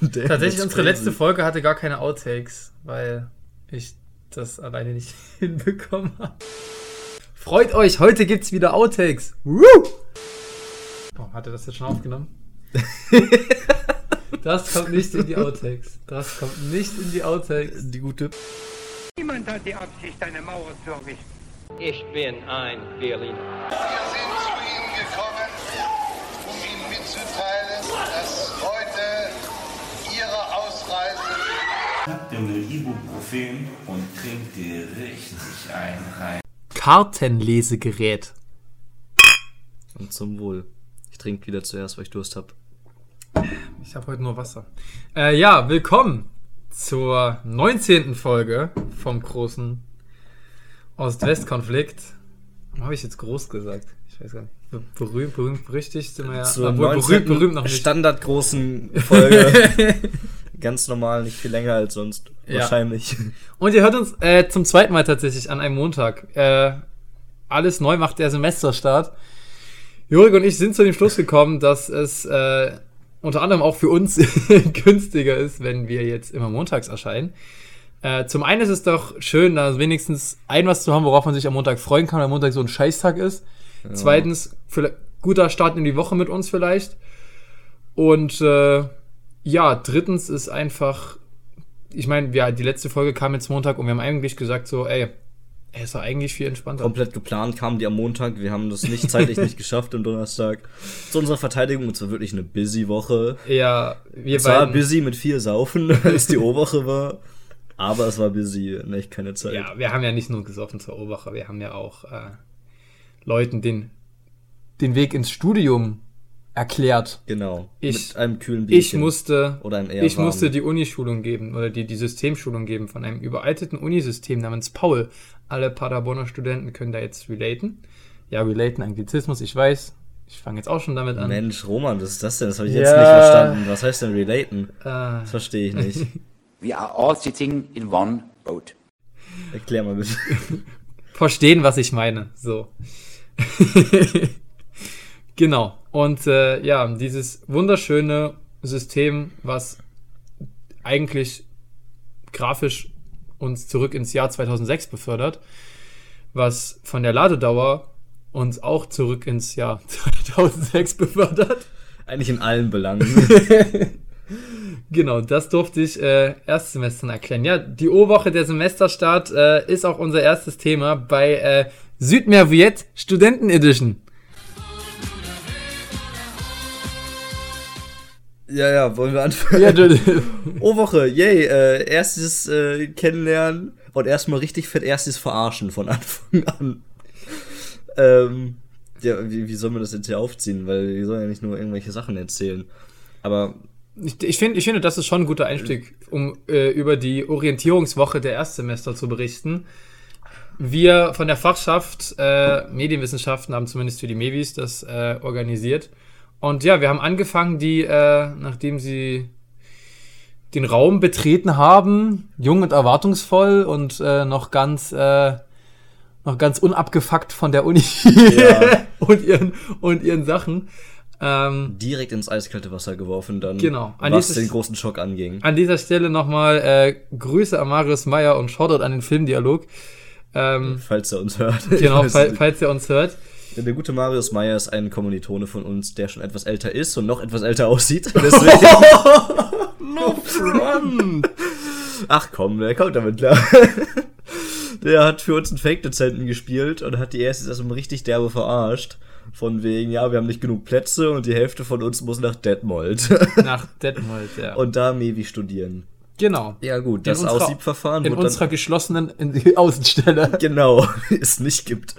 Tatsächlich, unsere letzte Folge hatte gar keine Outtakes, weil ich das alleine nicht hinbekommen habe. Freut euch, heute gibt's wieder Outtakes. Woo! Oh, hat er das jetzt schon aufgenommen? das kommt nicht in die Outtakes. Das kommt nicht in die Outtakes. Die gute. Niemand hat die Absicht, eine Mauer zu errichten. Ich bin ein Berliner. Schnappt dir eine Ibuprofen und trinkt dir richtig einen rein. Kartenlesegerät. Und zum Wohl. Ich trinke wieder zuerst, weil ich Durst habe. Ich habe heute nur Wasser. Äh, ja, willkommen zur 19. Folge vom großen Ost-West-Konflikt. Warum habe ich jetzt groß gesagt? Ich weiß gar nicht. Be- Berühmt, berühmt, berüchtigt sind wir ja. Zur obwohl 19. berühmt, berühmt noch nicht. standardgroßen Folge. Ganz normal, nicht viel länger als sonst. Ja. Wahrscheinlich. Und ihr hört uns äh, zum zweiten Mal tatsächlich an einem Montag. Äh, alles neu macht der Semesterstart. Jörg und ich sind zu dem Schluss gekommen, dass es äh, unter anderem auch für uns günstiger ist, wenn wir jetzt immer montags erscheinen. Äh, zum einen ist es doch schön, da wenigstens ein was zu haben, worauf man sich am Montag freuen kann, weil Montag so ein Scheißtag ist. Zweitens, vielleicht guter Start in die Woche mit uns vielleicht. Und äh, ja, drittens ist einfach, ich meine, ja, die letzte Folge kam jetzt Montag und wir haben eigentlich gesagt so, ey, ist doch eigentlich viel entspannter. Komplett geplant kamen die am Montag. Wir haben das nicht zeitlich nicht geschafft am Donnerstag. Zu unserer Verteidigung, es war wirklich eine busy Woche. Ja, wir Es war busy mit viel Saufen, als die O-Woche war. Aber es war busy, und echt keine Zeit. ja, wir haben ja nicht nur gesoffen zur Oberwache, wir haben ja auch äh, Leuten den, den Weg ins Studium erklärt. Genau. Ich- mit einem kühlen Ich Bierchen. musste, Oder einem eher ich warmen. musste die Unischulung geben oder die, die Systemschulung geben von einem überalteten Unisystem namens Paul. Alle Paderborner Studenten können da jetzt relaten. Ja, relaten, Anglizismus, ich weiß. Ich fange jetzt auch schon damit an. Mensch, Roman, was ist das denn? Das habe ich Ja. jetzt nicht verstanden. Was heißt denn relaten? Äh, Das verstehe ich nicht. We are all sitting in one boat. Erklär mal bitte. verstehen, was ich meine. So. genau. Und äh, ja, dieses wunderschöne System, was eigentlich grafisch uns zurück ins Jahr 2006 befördert, was von der Ladedauer uns auch zurück ins Jahr 2006 befördert. Eigentlich in allen Belangen. Genau, das durfte ich äh, Erstsemestern erklären. Ja, die O-Woche, der Semesterstart, äh, ist auch unser erstes Thema bei äh, Südmerviet Studenten Edition. Ja, ja, wollen wir anfangen? Ja, du, Oh, Woche, yay, äh, erstes äh, Kennenlernen und erstmal richtig fett erstes Verarschen von Anfang an. Ähm, ja, wie, wie soll man das jetzt hier aufziehen? Weil wir sollen ja nicht nur irgendwelche Sachen erzählen. Aber ich, ich, find, ich finde, das ist schon ein guter Einstieg, um äh, über die Orientierungswoche der Erstsemester zu berichten. Wir von der Fachschaft äh, Medienwissenschaften haben zumindest für die Mevis das äh, organisiert. Und ja, wir haben angefangen, die, äh, nachdem sie den Raum betreten haben, jung und erwartungsvoll und äh, noch ganz äh, noch ganz unabgefuckt von der Uni und ihren und ihren Sachen. Ähm, direkt ins eiskalte Wasser geworfen, dann Genau. An was dieses- den großen Schock anging. an dieser Stelle nochmal äh, Grüße an Marius Meyer und Shoutout an den Filmdialog. Ähm, Falls er uns hört. Genau, fall, falls ihr uns hört. Der gute Marius Meyer ist ein Kommilitone von uns, der schon etwas älter ist und noch etwas älter aussieht. Deswegen. no front. Ach komm, der kommt damit klar. Der hat für uns einen Fake-Dozenten gespielt und hat die erste erstmal richtig derbe verarscht. Von wegen, ja, wir haben nicht genug Plätze und die Hälfte von uns muss nach Detmold. Nach Detmold, ja. und da Mevi studieren. genau. Ja gut, das unserer- Aussiebverfahren In unserer geschlossenen in Außenstelle. genau es nicht gibt.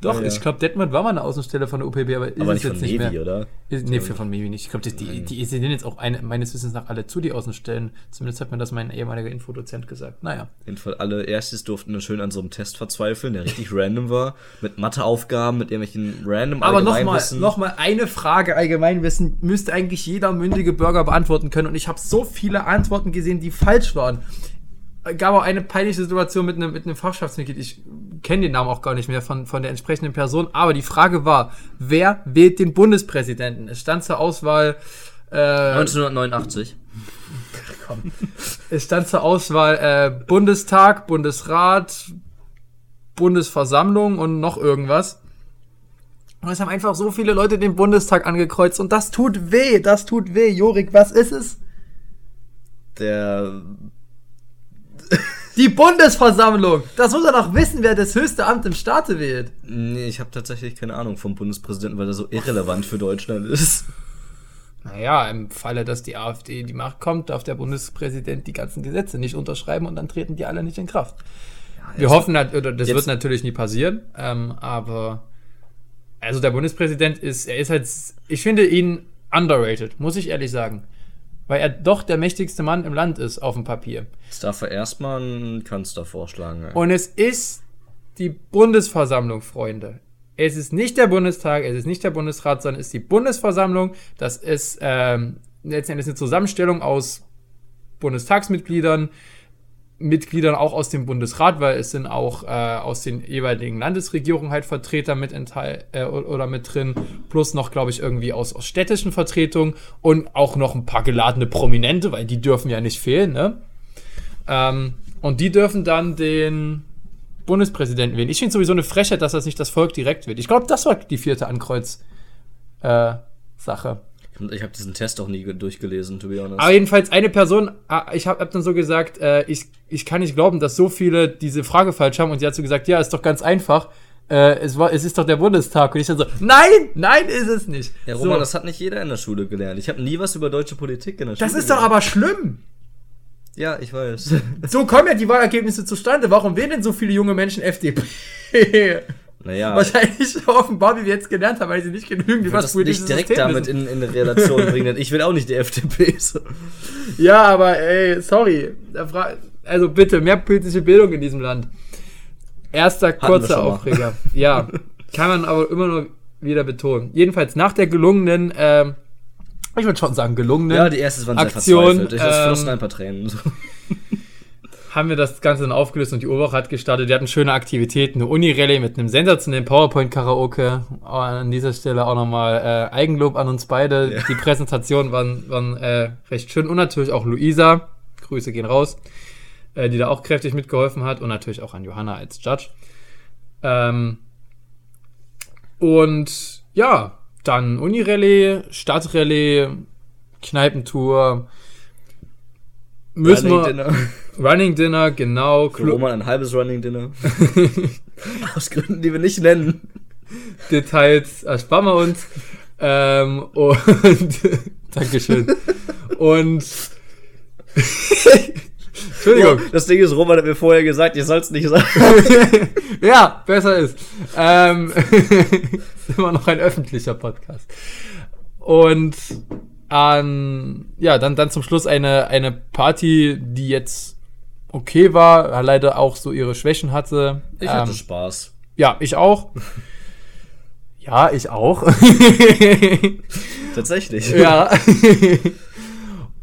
Doch, Ja, ich glaube, Detmold war mal eine Außenstelle von der UPB, aber ist Aber es jetzt nicht Mevi, mehr. oder? Ist, nee, für von Mevi nicht. Ich glaube, die, die sind jetzt auch eine, meines Wissens nach alle zu, die Außenstellen. Zumindest hat mir das mein ehemaliger Infodozent gesagt. Naja. Auf jeden Fall alle Erstes durften dann schön an so einem Test verzweifeln, der richtig random war. Mit Matheaufgaben, mit irgendwelchen random Aber nochmal, noch mal eine Frage Allgemeinwissen müsste eigentlich jeder mündige Bürger beantworten können. Und ich habe so viele Antworten gesehen, die falsch waren. Gab auch eine peinliche Situation mit einem, mit einem Fachschaftsmitglied. Ich kenne den Namen auch gar nicht mehr von, von der entsprechenden Person. Aber die Frage war, wer wählt den Bundespräsidenten? Es stand zur Auswahl Äh, 1989. es stand zur Auswahl äh, Bundestag, Bundesrat, Bundesversammlung und noch irgendwas. Und es haben einfach so viele Leute den Bundestag angekreuzt und das tut weh, das tut weh. Jorik, was ist es? Der. Die Bundesversammlung! Das muss er doch wissen, wer das höchste Amt im Staate wählt. Nee, ich habe tatsächlich keine Ahnung vom Bundespräsidenten, weil er so irrelevant für Deutschland ist. Naja, im Falle, dass die AfD in die Macht kommt, darf der Bundespräsident die ganzen Gesetze nicht unterschreiben und dann treten die alle nicht in Kraft. Wir hoffen, oder das wird natürlich nie passieren, ähm, aber also der Bundespräsident ist, er ist halt, ich finde ihn underrated, muss ich ehrlich sagen. Weil er doch der mächtigste Mann im Land ist, auf dem Papier. Jetzt darf er erstmal einen Kanzler vorschlagen. ey. Und es ist die Bundesversammlung, Freunde. Es ist nicht der Bundestag, es ist nicht der Bundesrat, sondern es ist die Bundesversammlung. Das ist ähm, letztendlich eine Zusammenstellung aus Bundestagsmitgliedern, Mitgliedern auch aus dem Bundesrat, weil es sind auch äh, aus den jeweiligen Landesregierungen halt Vertreter mit enthal äh, oder mit drin, plus noch, glaube ich, irgendwie aus, aus städtischen Vertretungen und auch noch ein paar geladene Prominente, weil die dürfen ja nicht fehlen, ne? Ähm, und die dürfen dann den Bundespräsidenten wählen. Ich finde sowieso eine Frechheit, dass das nicht das Volk direkt wählt. Ich glaube, das war die vierte Ankreuz äh. Ich habe diesen Test auch nie ge- durchgelesen, to be honest. Aber jedenfalls eine Person, ah, ich habe hab dann so gesagt, äh, ich, ich kann nicht glauben, dass so viele diese Frage falsch haben und sie hat so gesagt, ja, ist doch ganz einfach. Äh, es, war, es ist doch der Bundestag. Und ich dann so, nein, nein, ist es nicht. ja, Roman, so, das hat nicht jeder in der Schule gelernt. Ich habe nie was über deutsche Politik in der das Schule ist doch aber schlimm. Ja, ich weiß. So kommen ja die Wahlergebnisse zustande. Warum wählen denn so viele junge Menschen FDP? Naja, Wahrscheinlich offenbar, wie wir jetzt gelernt haben, weil sie nicht genügend ich über das nicht direkt damit wissen. in, in Relation bringen, ich will auch nicht die FDP. So. Ja, aber ey, sorry. Also bitte, mehr politische Bildung in diesem Land. Erster kurzer. Aufreger. Ja, kann man aber immer nur wieder betonen. Jedenfalls nach der gelungenen, ähm, ich würde schon sagen gelungenen Ja, die erste waren sehr Aktion, verzweifelt. Ich ähm, flossen ein paar Tränen. So. Haben wir das Ganze dann aufgelöst und die Urwoche hat gestartet. Die hatten schöne Aktivitäten, eine Uni-Rallye mit einem sensationellen PowerPoint-Karaoke. An dieser Stelle auch nochmal äh, Eigenlob an uns beide. Ja. Die Präsentationen waren, waren äh, recht schön und natürlich auch Luisa. Grüße gehen raus, äh, die da auch kräftig mitgeholfen hat und natürlich auch an Johanna als Judge. Ähm, und ja, dann Uni-Rallye, Stadtrallye, Kneipentour. Müssen wir. Running Dinner, genau. Für Clu- Roman ein halbes Running Dinner. Aus Gründen, die wir nicht nennen. Details ersparen wir uns. Ähm, und Dankeschön. Und Entschuldigung. Das Ding ist, Roman hat mir vorher gesagt, ich soll es nicht sagen. ja, besser ist. Ähm, ist immer noch ein öffentlicher Podcast. Und an, ja, dann, dann zum Schluss eine, eine Party, die jetzt okay war, leider auch so ihre Schwächen hatte. Ich hatte Ähm, Spaß. ja, ich auch. Ja, ich auch. Tatsächlich. Ja.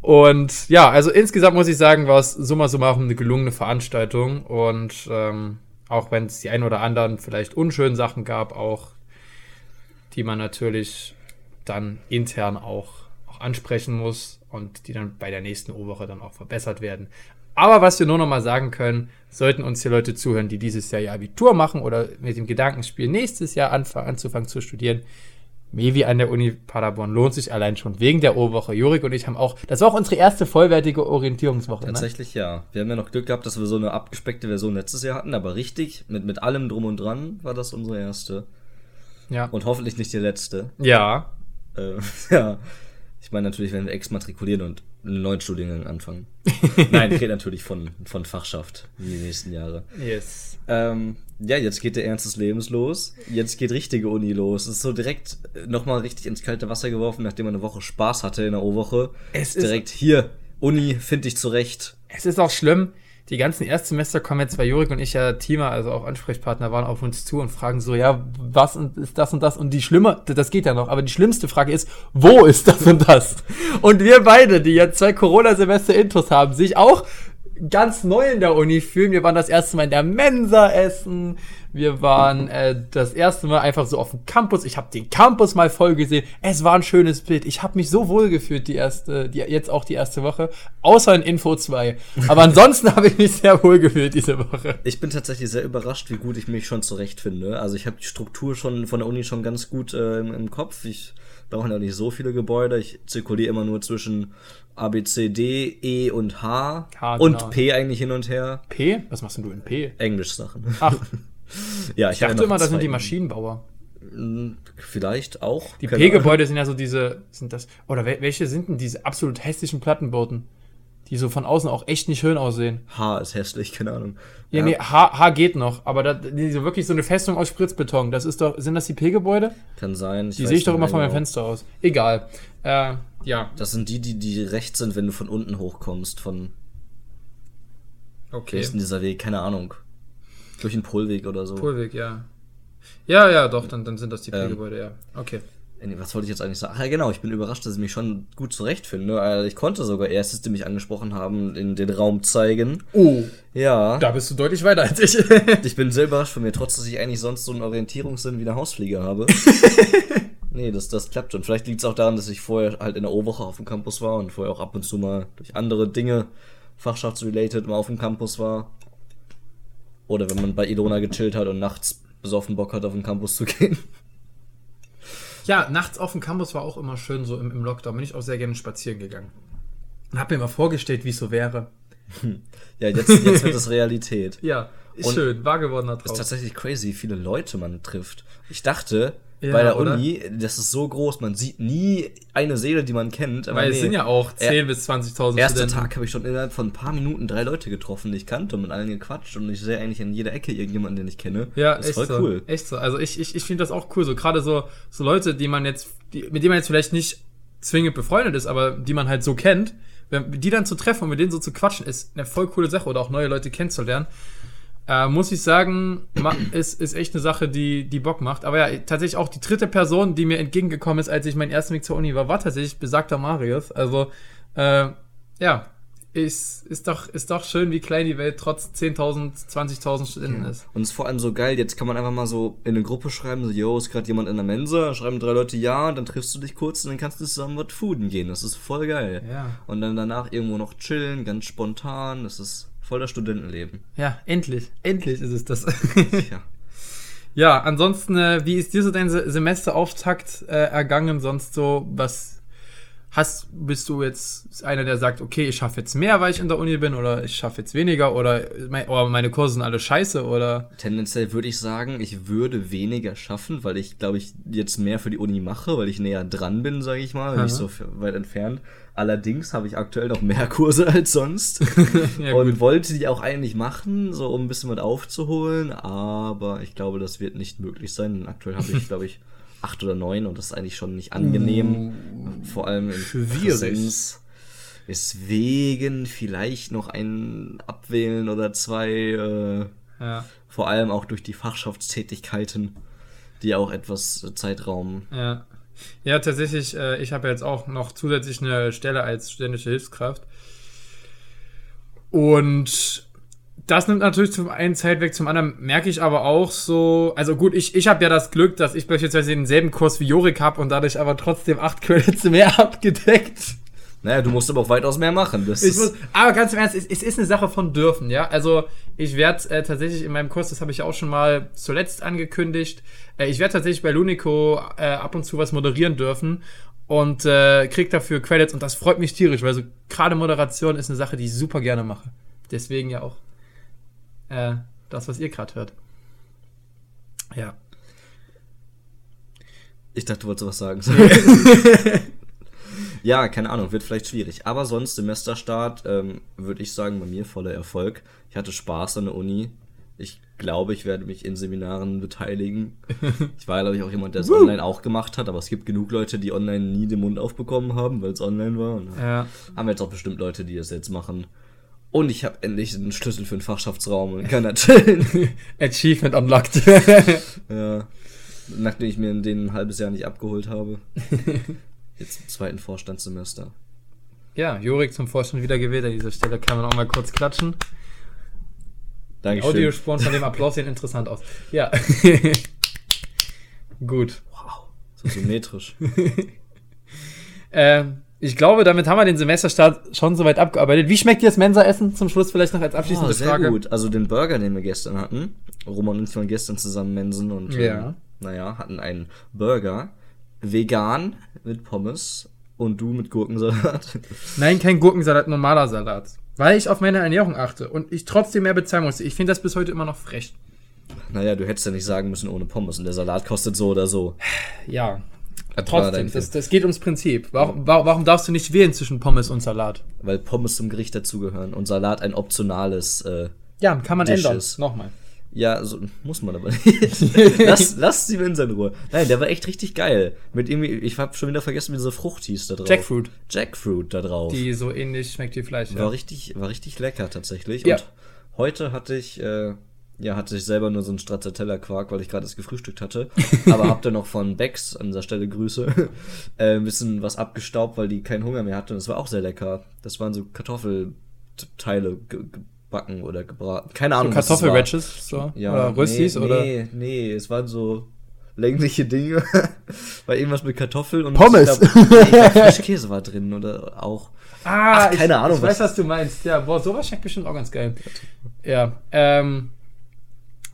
Und ja, also insgesamt muss ich sagen, war es summa summarum eine gelungene Veranstaltung. Und ähm, auch wenn es die ein oder anderen vielleicht unschönen Sachen gab, auch die man natürlich dann intern auch, auch ansprechen muss und die dann bei der nächsten O-Woche dann auch verbessert werden. Aber was wir nur noch mal sagen können, sollten uns hier Leute zuhören, die dieses Jahr ihr Abitur machen oder mit dem Gedankenspiel nächstes Jahr anfangen, anzufangen zu studieren, Mevi an der Uni Paderborn lohnt sich allein schon wegen der O-Woche. Jurik und ich haben auch, das war auch unsere erste vollwertige Orientierungswoche. Ne? Tatsächlich ja. Wir haben ja noch Glück gehabt, dass wir so eine abgespeckte Version letztes Jahr hatten, aber richtig, mit, mit allem drum und dran, war das unsere erste. Ja. Und hoffentlich nicht die letzte. ja. Äh, ja. Ich meine natürlich, wenn wir exmatrikulieren und einen neuen Studiengang anfangen. Nein, ich rede natürlich von, von Fachschaft in die nächsten Jahre. Yes. Ähm, ja, jetzt geht der Ernst des Lebens los. Jetzt geht richtige Uni los. Es ist so direkt nochmal richtig ins kalte Wasser geworfen, nachdem man eine Woche Spaß hatte in der O-Woche. Es ist- direkt hier, Uni, finde ich zurecht. Es ist auch schlimm, die ganzen Erstsemester kommen jetzt, weil Jurik und ich ja Teamer, also auch Ansprechpartner waren, auf uns zu und fragen so, ja, was ist das und das? Und die schlimme, das geht ja noch, aber die schlimmste Frage ist, wo ist das und das? Und wir beide, die jetzt zwei Corona-Semester Intus haben, sich auch ganz neu in der Uni fühlen. Wir waren das erste Mal in der Mensa essen. Wir waren äh, das erste Mal einfach so auf dem Campus. Ich habe den Campus mal voll gesehen. Es war ein schönes Bild. Ich habe mich so wohl gefühlt die erste, die, jetzt auch die erste Woche. Außer in Info 2. Aber ansonsten habe ich mich sehr wohl gefühlt diese Woche. Ich bin tatsächlich sehr überrascht, wie gut ich mich schon zurechtfinde. Also ich habe die Struktur schon von der Uni schon ganz gut äh, im, im Kopf. Ich brauche ja nicht so viele Gebäude. Ich zirkuliere immer nur zwischen A, B, C, D, E und H, H, und genau. P eigentlich hin und her. P? Was machst denn du in P? Englisch-Sachen. Ach, ja, ich dachte habe immer, das sind die. Maschinenbauer. Vielleicht auch. Die P-Gebäude sind ja so diese, sind das, oder wel- welche sind denn diese absolut hässlichen Plattenbauten? Die so von außen auch echt nicht schön aussehen. Ahnung. H ist hässlich, keine Ahnung. Ja, nee, H, H geht noch, aber da, die, so wirklich so eine Festung aus Spritzbeton, das ist doch, sind das die P-Gebäude? Kann sein. Die weiß sehe ich doch immer von meinem genau. Fenster aus. Egal. Äh, ja. Das sind die, die, die rechts sind, wenn du von unten hochkommst. Von, wie Okay. ist denn dieser Weg? Keine Ahnung. Durch den Polweg oder so. Polweg, ja. Ja, ja, doch, dann, dann sind das die Ähm. P-Gebäude, ja. Okay. Äh, Was wollte ich jetzt eigentlich sagen? Ach ja, genau, ich bin überrascht, dass ich mich schon gut zurechtfinde. Also ich konnte sogar erstes, die mich angesprochen haben, in den Raum zeigen. Oh, Ja. da bist du deutlich weiter als ich. Ich bin sehr überrascht von mir, trotz dass ich eigentlich sonst so einen Orientierungssinn wie eine Hausfliege habe. nee, das, das klappt schon. Vielleicht liegt es auch daran, dass ich vorher halt in der O-Woche auf dem Campus war und vorher auch ab und zu mal durch andere Dinge, fachschaftsrelated, mal auf dem Campus war. Oder wenn man bei Ilona gechillt hat und nachts besoffen Bock hat, auf den Campus zu gehen. Ja, nachts auf dem Campus war auch immer schön, so im, im Lockdown. Bin ich auch sehr gerne spazieren gegangen. Und hab mir mal vorgestellt, wie es so wäre. Ja, jetzt, jetzt wird es Realität. Ja, ist Und schön, wahr gewordener ist Traum. tatsächlich crazy, wie viele Leute man trifft. Ich dachte, Ja, bei der oder? Uni, das ist so groß, man sieht nie eine Seele, die man kennt. Aber Weil es nee. sind ja auch 10.000 Er- bis 20.000 Erster Studenten. Tag habe ich schon innerhalb von ein paar Minuten drei Leute getroffen, die ich kannte und mit allen gequatscht und ich sehe eigentlich in jeder Ecke irgendjemanden, den ich kenne. Ja, das ist echt voll so. cool. Echt so. Also ich, ich, ich finde das auch cool. So gerade so, so Leute, die man jetzt, die, mit denen man jetzt vielleicht nicht zwingend befreundet ist, aber die man halt so kennt, wenn, die dann zu treffen und mit denen so zu quatschen, ist eine voll coole Sache oder auch neue Leute kennenzulernen. Äh, muss ich sagen, ist, ist echt eine Sache, die, die Bock macht. Aber ja, tatsächlich auch die dritte Person, die mir entgegengekommen ist, als ich meinen ersten Weg zur Uni war, war tatsächlich besagter Marius. Also, äh, ja, ist, ist, doch, ist doch schön, wie klein die Welt trotz 10.000, 20.000 Studenten ist. Und es ist vor allem so geil, jetzt kann man einfach mal so in eine Gruppe schreiben, so, yo, ist gerade jemand in der Mensa, schreiben drei Leute ja, und dann triffst du dich kurz und dann kannst du zusammen was fooden gehen. Das ist voll geil. Ja. Und dann danach irgendwo noch chillen, ganz spontan. Das ist voll das Studentenleben. Ja, endlich. Endlich ist es das. Ja. ja, ansonsten, äh, wie ist dir so dein Se Semesterauftakt äh, ergangen? Sonst so, was hast, bist du jetzt einer, der sagt, okay, ich schaffe jetzt mehr, weil ich in der Uni bin, oder ich schaffe jetzt weniger, oder, mein, oder meine Kurse sind alle scheiße, oder? Tendenziell würde ich sagen, ich würde weniger schaffen, weil ich, glaube ich, jetzt mehr für die Uni mache, weil ich näher dran bin, sage ich mal, nicht so weit entfernt. Allerdings habe ich aktuell noch mehr Kurse als sonst Ja, und wollte die auch eigentlich machen, so um ein bisschen was aufzuholen, aber ich glaube, das wird nicht möglich sein. Aktuell habe ich, glaube ich, acht oder neun und das ist eigentlich schon nicht angenehm, vor allem in Schwierig. Präsenz. Deswegen vielleicht noch ein abwählen oder zwei. Äh, Ja, vor allem auch durch die Fachschaftstätigkeiten, die auch etwas äh, Zeitraum. ja. Ja, tatsächlich, äh, ich habe jetzt auch noch zusätzlich eine Stelle als studentische Hilfskraft. Und das nimmt natürlich zum einen Zeit weg, zum anderen merke ich aber auch so, also gut, ich, ich habe ja das Glück, dass ich beispielsweise denselben Kurs wie Jorik habe und dadurch aber trotzdem acht Credits mehr abgedeckt. Naja, du musst aber auch weitaus mehr machen. Das Ich muss, aber ganz im Ernst, es, es ist eine Sache von dürfen, ja. Also ich werde äh, tatsächlich in meinem Kurs, das habe ich ja auch schon mal zuletzt angekündigt, äh, ich werde tatsächlich bei Lunico äh, ab und zu was moderieren dürfen und äh, krieg dafür Credits und das freut mich tierisch, weil so gerade Moderation ist eine Sache, die ich super gerne mache. Deswegen ja auch äh, das, was ihr gerade hört. Ja. ich dachte, du wolltest was sagen. ja, keine Ahnung, wird vielleicht schwierig. Aber sonst, Semesterstart, ähm, würde ich sagen, bei mir voller Erfolg. Ich hatte Spaß an der Uni. Ich glaube, ich werde mich in Seminaren beteiligen. Ich war, glaube ich, auch jemand, der es online auch gemacht hat, aber es gibt genug Leute, die online nie den Mund aufbekommen haben, weil es online war. Und Ja. haben wir jetzt auch bestimmt Leute, die es jetzt machen. Und ich habe endlich einen Schlüssel für den Fachschaftsraum und kann da chillen. Achievement unlocked. ja. Nachdem ich mir den ein halbes Jahr nicht abgeholt habe. Jetzt im zweiten Vorstandssemester. Ja, Jurik zum Vorstand wieder gewählt. An dieser Stelle kann man auch mal kurz klatschen. Dankeschön. Audiosporen von dem Applaus sehen interessant aus. Ja. Gut. So symmetrisch. Ähm, ich glaube, damit haben wir den Semesterstart schon soweit abgearbeitet. Wie schmeckt dir das Mensa-Essen? Zum Schluss vielleicht noch als abschließende Oh, sehr Frage. gut. Also den Burger, den wir gestern hatten. Roman und ich waren gestern zusammen mensen und Ja. ähm, naja, hatten einen Burger. Vegan mit Pommes und du mit Gurkensalat. Nein, kein Gurkensalat, normaler Salat. Weil ich auf meine Ernährung achte und ich trotzdem mehr bezahlen musste. Ich finde das bis heute immer noch frech. naja, du hättest ja nicht sagen müssen ohne Pommes und der Salat kostet so oder so. Ja. Trotzdem, das, das geht ums Prinzip. Warum, warum, darfst du nicht wählen zwischen Pommes und Salat? Weil Pommes zum Gericht dazugehören und Salat ein optionales. Äh, Ja, kann man ändern. Dishes. Nochmal. ja, so, muss man aber nicht. lass, lass die Mensa in Ruhe. Nein, der war echt richtig geil. Mit irgendwie, ich hab schon wieder vergessen, wie diese Frucht hieß da drauf. Jackfruit. Jackfruit da drauf. Die so ähnlich schmeckt wie Fleisch. War Ja. richtig, war richtig lecker tatsächlich. Ja. Und heute hatte ich, äh, ja, hatte ich selber nur so einen Stracciatella-Quark, weil ich gerade das gefrühstückt hatte. Aber hab dann noch von Becks, an dieser Stelle Grüße, äh, ein bisschen was abgestaubt, weil die keinen Hunger mehr hatte. Und es war auch sehr lecker. Das waren so Kartoffelteile ge gebacken oder gebraten. Keine Ahnung. war. Kartoffelwedges so? Ja, oder Röstis nee, oder Nee, nee, es waren so längliche Dinge. war irgendwas mit Kartoffeln und Pommes. Ich glaub, nee, glaub, Frischkäse war drin oder auch. Ah, Ach, keine ich, Ahnung, Ich weiß, was- was du meinst. Ja, boah, sowas schmeckt bestimmt auch ganz geil. Ja, ähm.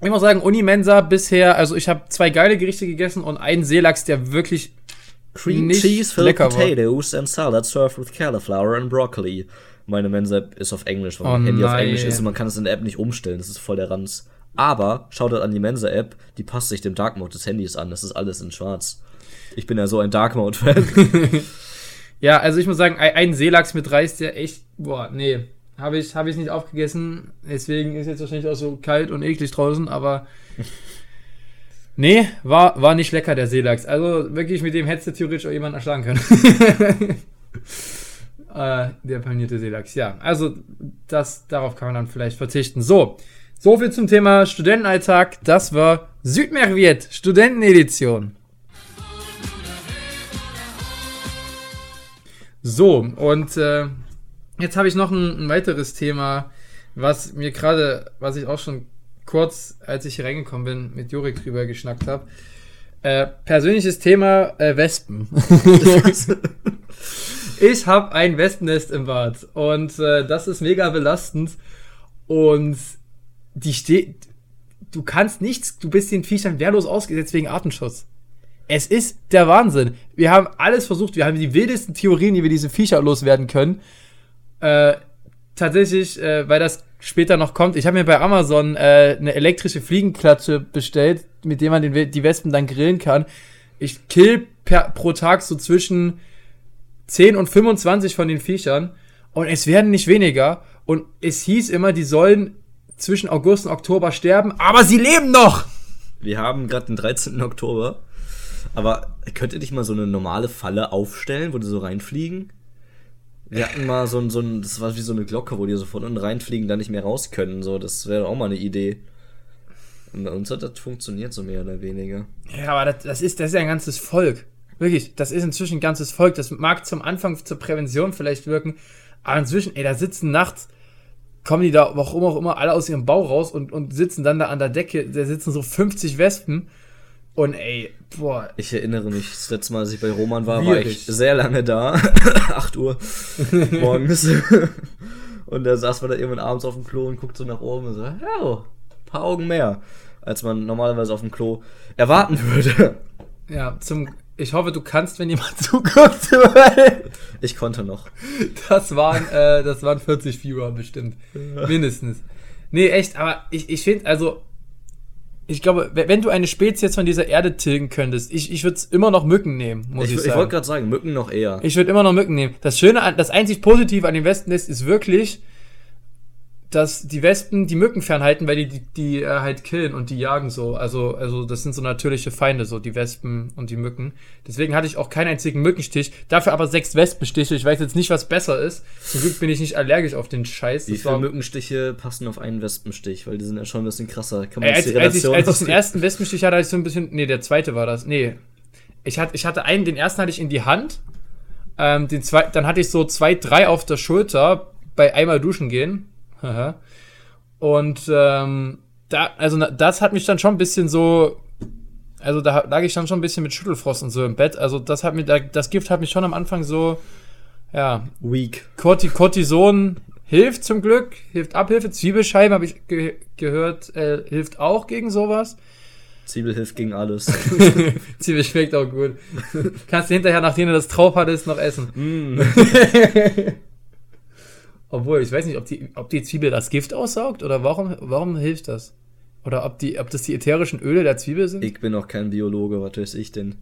Ich muss sagen, Unimensa bisher, also ich habe zwei geile Gerichte gegessen und einen Seelachs, der wirklich Cream nicht cheese filled lecker war. potatoes and salad served with cauliflower and broccoli. Meine Mensa ist auf Englisch, weil Oh mein Handy auf nein. Englisch ist und man kann es in der App nicht umstellen. Das ist voll der Ranz. Aber schaut an die Mensa-App, die passt sich dem Dark Mode des Handys an. Das ist alles in schwarz. Ich bin ja so ein Dark Mode-Fan. Ja, also ich muss sagen, ein, ein Seelachs mit Reis, der echt, boah, nee, habe ich, hab ich nicht aufgegessen. Deswegen ist jetzt wahrscheinlich auch so kalt und eklig draußen, aber nee, war, war nicht lecker, der Seelachs. Also wirklich, mit dem hättest du theoretisch auch jemanden erschlagen können. äh, der panierte Seelachs, ja. Also das, darauf kann man dann vielleicht verzichten. So, so viel zum Thema Studentenalltag. Das war Südmerviet, Studentenedition. So, und äh, jetzt habe ich noch ein, ein weiteres Thema, was mir gerade, was ich auch schon kurz, als ich hier reingekommen bin, mit Jurik drüber geschnackt habe. Äh, persönliches Thema äh, Wespen. ich habe ein Wespennest im Bad und äh, das ist mega belastend und die steht, du kannst nichts, du bist den Viechern wehrlos ausgesetzt wegen Artenschutz. Es ist der Wahnsinn. Wir haben alles versucht, wir haben die wildesten Theorien, wie wir diese Viecher loswerden können. Äh, tatsächlich, äh, weil das später noch kommt, ich habe mir bei Amazon äh, eine elektrische Fliegenklatsche bestellt, mit der man den, die Wespen dann grillen kann. Ich kill per, pro Tag so zwischen 10 und 25 von den Viechern und es werden nicht weniger. Und es hieß immer, die sollen zwischen August und Oktober sterben, aber sie leben noch! Wir haben gerade den 13. Oktober. Aber könnt ihr nicht mal so eine normale Falle aufstellen, wo die so reinfliegen? Wir hatten mal so ein, so ein, das war wie so eine Glocke, wo die so von unten reinfliegen, dann nicht mehr raus können. So, das wäre auch mal eine Idee. Und bei uns hat das funktioniert so mehr oder weniger. Ja, aber das, das, ist, das ist ja ein ganzes Volk. Wirklich, das ist inzwischen ein ganzes Volk. Das mag zum Anfang zur Prävention vielleicht wirken, aber inzwischen, ey, da sitzen nachts, kommen die da, warum auch immer, alle aus ihrem Bau raus und, und sitzen dann da an der Decke. Da sitzen so 50 Wespen. Und ey, boah, Ich erinnere mich, das letzte Mal, als ich bei Roman war, war Schwierig. ich sehr lange da. 8 Uhr morgens. und da saß man da irgendwann abends auf dem Klo und guckt so nach oben und so, ja, ein paar Augen mehr, als man normalerweise auf dem Klo erwarten würde. ja, zum, ich hoffe, du kannst, wenn jemand zuguckt, Ich konnte noch. das waren, äh, das waren 40 Viewer bestimmt. Mindestens. Nee, echt, aber ich, ich finde, also, ich glaube, wenn du eine Spezies von dieser Erde tilgen könntest, ich, ich würde es immer noch Mücken nehmen, muss Ich, ich, ich sagen. wollte gerade sagen, Mücken noch eher. Ich würde immer noch Mücken nehmen. Das Schöne, an, das einzig Positive an dem Wespennest ist wirklich, dass die Wespen die Mücken fernhalten, weil die die, die äh, halt killen und die jagen so. Also, also das sind so natürliche Feinde, so die Wespen und die Mücken. Deswegen hatte ich auch keinen einzigen Mückenstich. Dafür aber sechs Wespenstiche. Ich weiß jetzt nicht, was besser ist. Zum Glück bin ich nicht allergisch auf den Scheiß. Wie Das viele war- Mückenstiche passen auf einen Wespenstich? Weil die sind ja schon ein bisschen krasser. Kann man jetzt als, die als, ich, als ich den ersten Wespenstich hatte, hatte ich so ein bisschen. Nee, der zweite war das. Nee. Ich hatte, ich hatte einen, den ersten hatte ich in die Hand Ähm, den zwei, dann hatte ich so zwei, drei auf der Schulter bei einmal duschen gehen. Haha. Und ähm, da, also das hat mich dann schon ein bisschen so, also da lag ich dann schon ein bisschen mit Schüttelfrost und so im Bett. Also das hat mir, da- das Gift hat mich schon am Anfang so, ja, Weak. Corti Cortison hilft zum Glück, hilft Abhilfe. Zwiebelscheiben habe ich ge gehört, äh, hilft auch gegen sowas. Zwiebel hilft gegen alles. Zwiebel schmeckt auch gut. Kannst du hinterher, nachdem du das drauf hattest, noch essen. Obwohl, ich weiß nicht, ob die, ob die Zwiebel das Gift aussaugt oder warum, warum hilft das? Oder ob, die, ob das die ätherischen Öle der Zwiebel sind? ich bin auch kein Biologe, was weiß ich denn?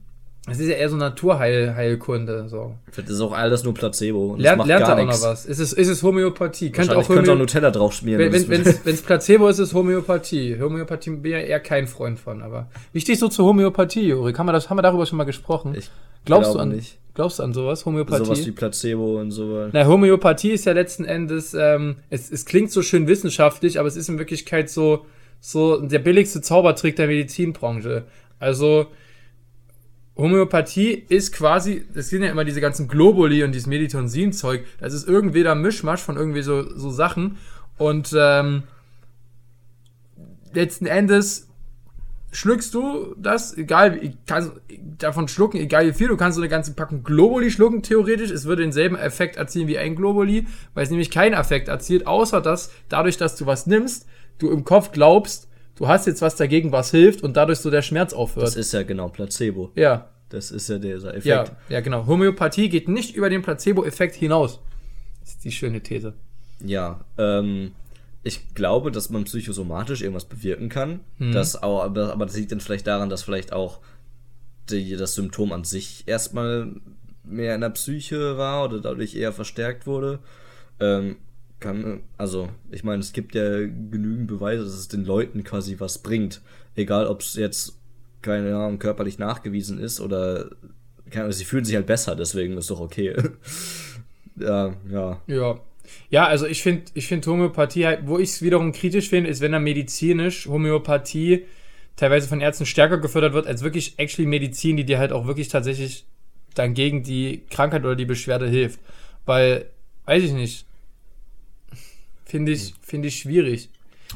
Das ist ja eher so Naturheilkunde. So. Das ist auch alles nur Placebo. und das Lernt, da auch noch was. Ist es, ist es Homöopathie? Wahrscheinlich auch, könnte auch Homö Nutella drauf schmieren. wenn es Placebo ist, ist es Homöopathie. Homöopathie bin ja eher kein Freund von. Aber wie stehst du zur Homöopathie, Juri? Haben wir, das, haben wir darüber schon mal gesprochen? Ich glaubst, du an, nicht. glaubst du an sowas? Homöopathie? Sowas wie Placebo und so. Na, Homöopathie ist ja letzten Endes, ähm, es, es klingt so schön wissenschaftlich, aber es ist in Wirklichkeit so, so der billigste Zaubertrick der Medizinbranche. Also, Homöopathie ist quasi, das sind ja immer diese ganzen Globuli und dieses Meditonsin-Zeug, das ist irgendwie da Mischmasch von irgendwie so, so Sachen. Und ähm, letzten Endes schluckst du das, egal, kannst davon schlucken, egal wie viel, du kannst so eine ganze Packung Globuli schlucken, theoretisch, es würde denselben Effekt erzielen wie ein Globuli, weil es nämlich keinen Effekt erzielt, außer dass dadurch, dass du was nimmst, du im Kopf glaubst, du hast jetzt was dagegen, was hilft und dadurch so der Schmerz aufhört. Das ist ja genau Placebo. ja, Das ist ja dieser Effekt. ja, ja, genau. Homöopathie geht nicht über den Placebo-Effekt hinaus. Das ist die schöne These. Ja, ähm, ich glaube, dass man psychosomatisch irgendwas bewirken kann. Das auch, aber, aber das liegt dann vielleicht daran, dass vielleicht auch die, das Symptom an sich erstmal mehr in der Psyche war oder dadurch eher verstärkt wurde. Ähm, kann, also, ich meine, es gibt ja genügend Beweise, dass es den Leuten quasi was bringt. Egal, ob es jetzt, keine Ahnung, körperlich nachgewiesen ist oder, keine Ahnung, sie fühlen sich halt besser, deswegen ist doch okay. ja, ja. Ja. Ja, also ich finde ich find Homöopathie halt, wo ich es wiederum kritisch finde, ist, wenn da medizinisch Homöopathie teilweise von Ärzten stärker gefördert wird, als wirklich actually Medizin, die dir halt auch wirklich tatsächlich dann gegen die Krankheit oder die Beschwerde hilft. Weil, weiß ich nicht. Finde ich, finde ich schwierig.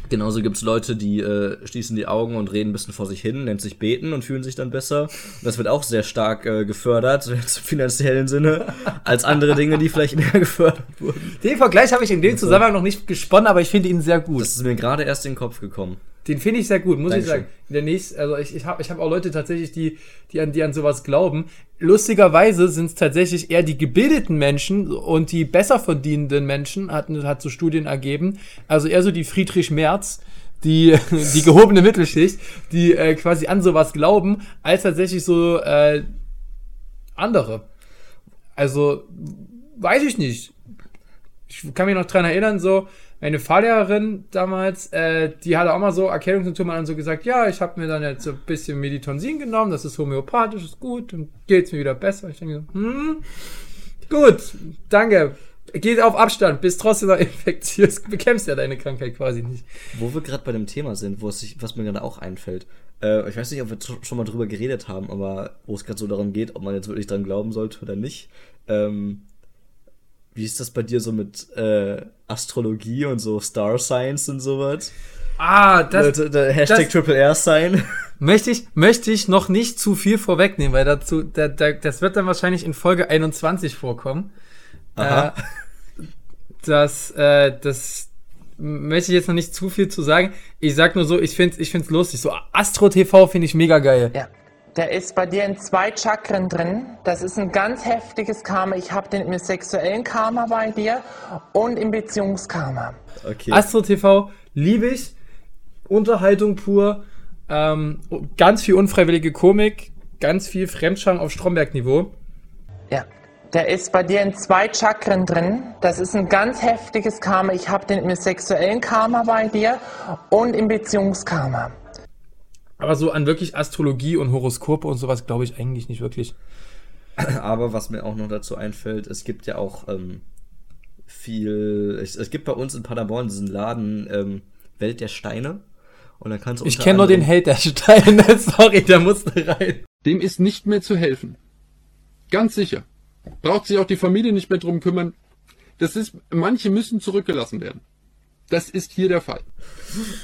Genauso gibt es Leute, die äh, schließen die Augen und reden ein bisschen vor sich hin, nennt sich beten und fühlen sich dann besser. Und das wird auch sehr stark äh, gefördert, im finanziellen Sinne, als andere Dinge, die vielleicht mehr gefördert wurden. Den Vergleich habe ich in dem Zusammenhang noch nicht gesponnen, aber ich finde ihn sehr gut. Das ist mir gerade erst in den Kopf gekommen. Den finde ich sehr gut, muss ich Dankeschön. sagen. In der nächsten, also ich, ich habe ich hab auch Leute tatsächlich, die, die, an, die an sowas glauben. Lustigerweise sind es tatsächlich eher die gebildeten Menschen und die besser verdienenden Menschen, hat, hat so Studien ergeben. Also eher so die Friedrich Merz, die, die gehobene Mittelschicht, die äh, quasi an sowas glauben, als tatsächlich so äh, andere. Also, weiß ich nicht ich kann mich noch dran erinnern, so, meine Fahrlehrerin damals, äh, die hatte auch mal so Erkältungssymptome und so gesagt, ja, ich habe mir dann jetzt so ein bisschen Meditonsin genommen, das ist homöopathisch, ist gut, dann geht's mir wieder besser. Ich denke so, hm, gut, danke. Geht auf Abstand, bist trotzdem noch infektiös, bekämpfst ja deine Krankheit quasi nicht. Wo wir gerade bei dem Thema sind, wo es sich, was mir gerade auch einfällt. Äh, ich weiß nicht, ob wir schon mal drüber geredet haben, aber wo es gerade so darum geht, ob man jetzt wirklich dran glauben sollte oder nicht. Ähm, wie ist das bei dir so mit äh, Astrologie und so Star Science und sowas? Ah, das Leute, der Hashtag das- Triple R sein. möchte ich, möchte ich noch nicht zu viel vorwegnehmen, weil dazu, da, da, das wird dann wahrscheinlich in Folge 21 vorkommen. Aha. Äh, das, äh, das möchte ich jetzt noch nicht zu viel zu sagen. Ich sag nur so, ich find's, ich find's lustig. So Astro TV finde ich mega geil. Ja. Der ist bei dir in zwei Chakren drin. Das ist ein ganz heftiges Karma. Ich habe den im sexuellen Karma bei dir und im Beziehungskarma. Okay. Astro TV liebe ich. Unterhaltung pur. Ähm, ganz viel unfreiwillige Komik. Ganz viel Fremdscham auf Stromberg-Niveau. Ja. Der ist bei dir in zwei Chakren drin. Das ist ein ganz heftiges Karma. Ich habe den im sexuellen Karma bei dir und im Beziehungskarma. Aber so an wirklich Astrologie und Horoskope und sowas glaube ich eigentlich nicht wirklich. Aber was mir auch noch dazu einfällt, es gibt ja auch ähm, viel. Es, es gibt bei uns in Paderborn diesen Laden ähm, Welt der Steine. Und dann kannst du Ich kenne nur den Held der Steine. Sorry, der musste rein. Dem ist nicht mehr zu helfen. Ganz sicher. braucht sich auch die Familie nicht mehr drum kümmern. Das ist, manche müssen zurückgelassen werden. Das ist hier der Fall.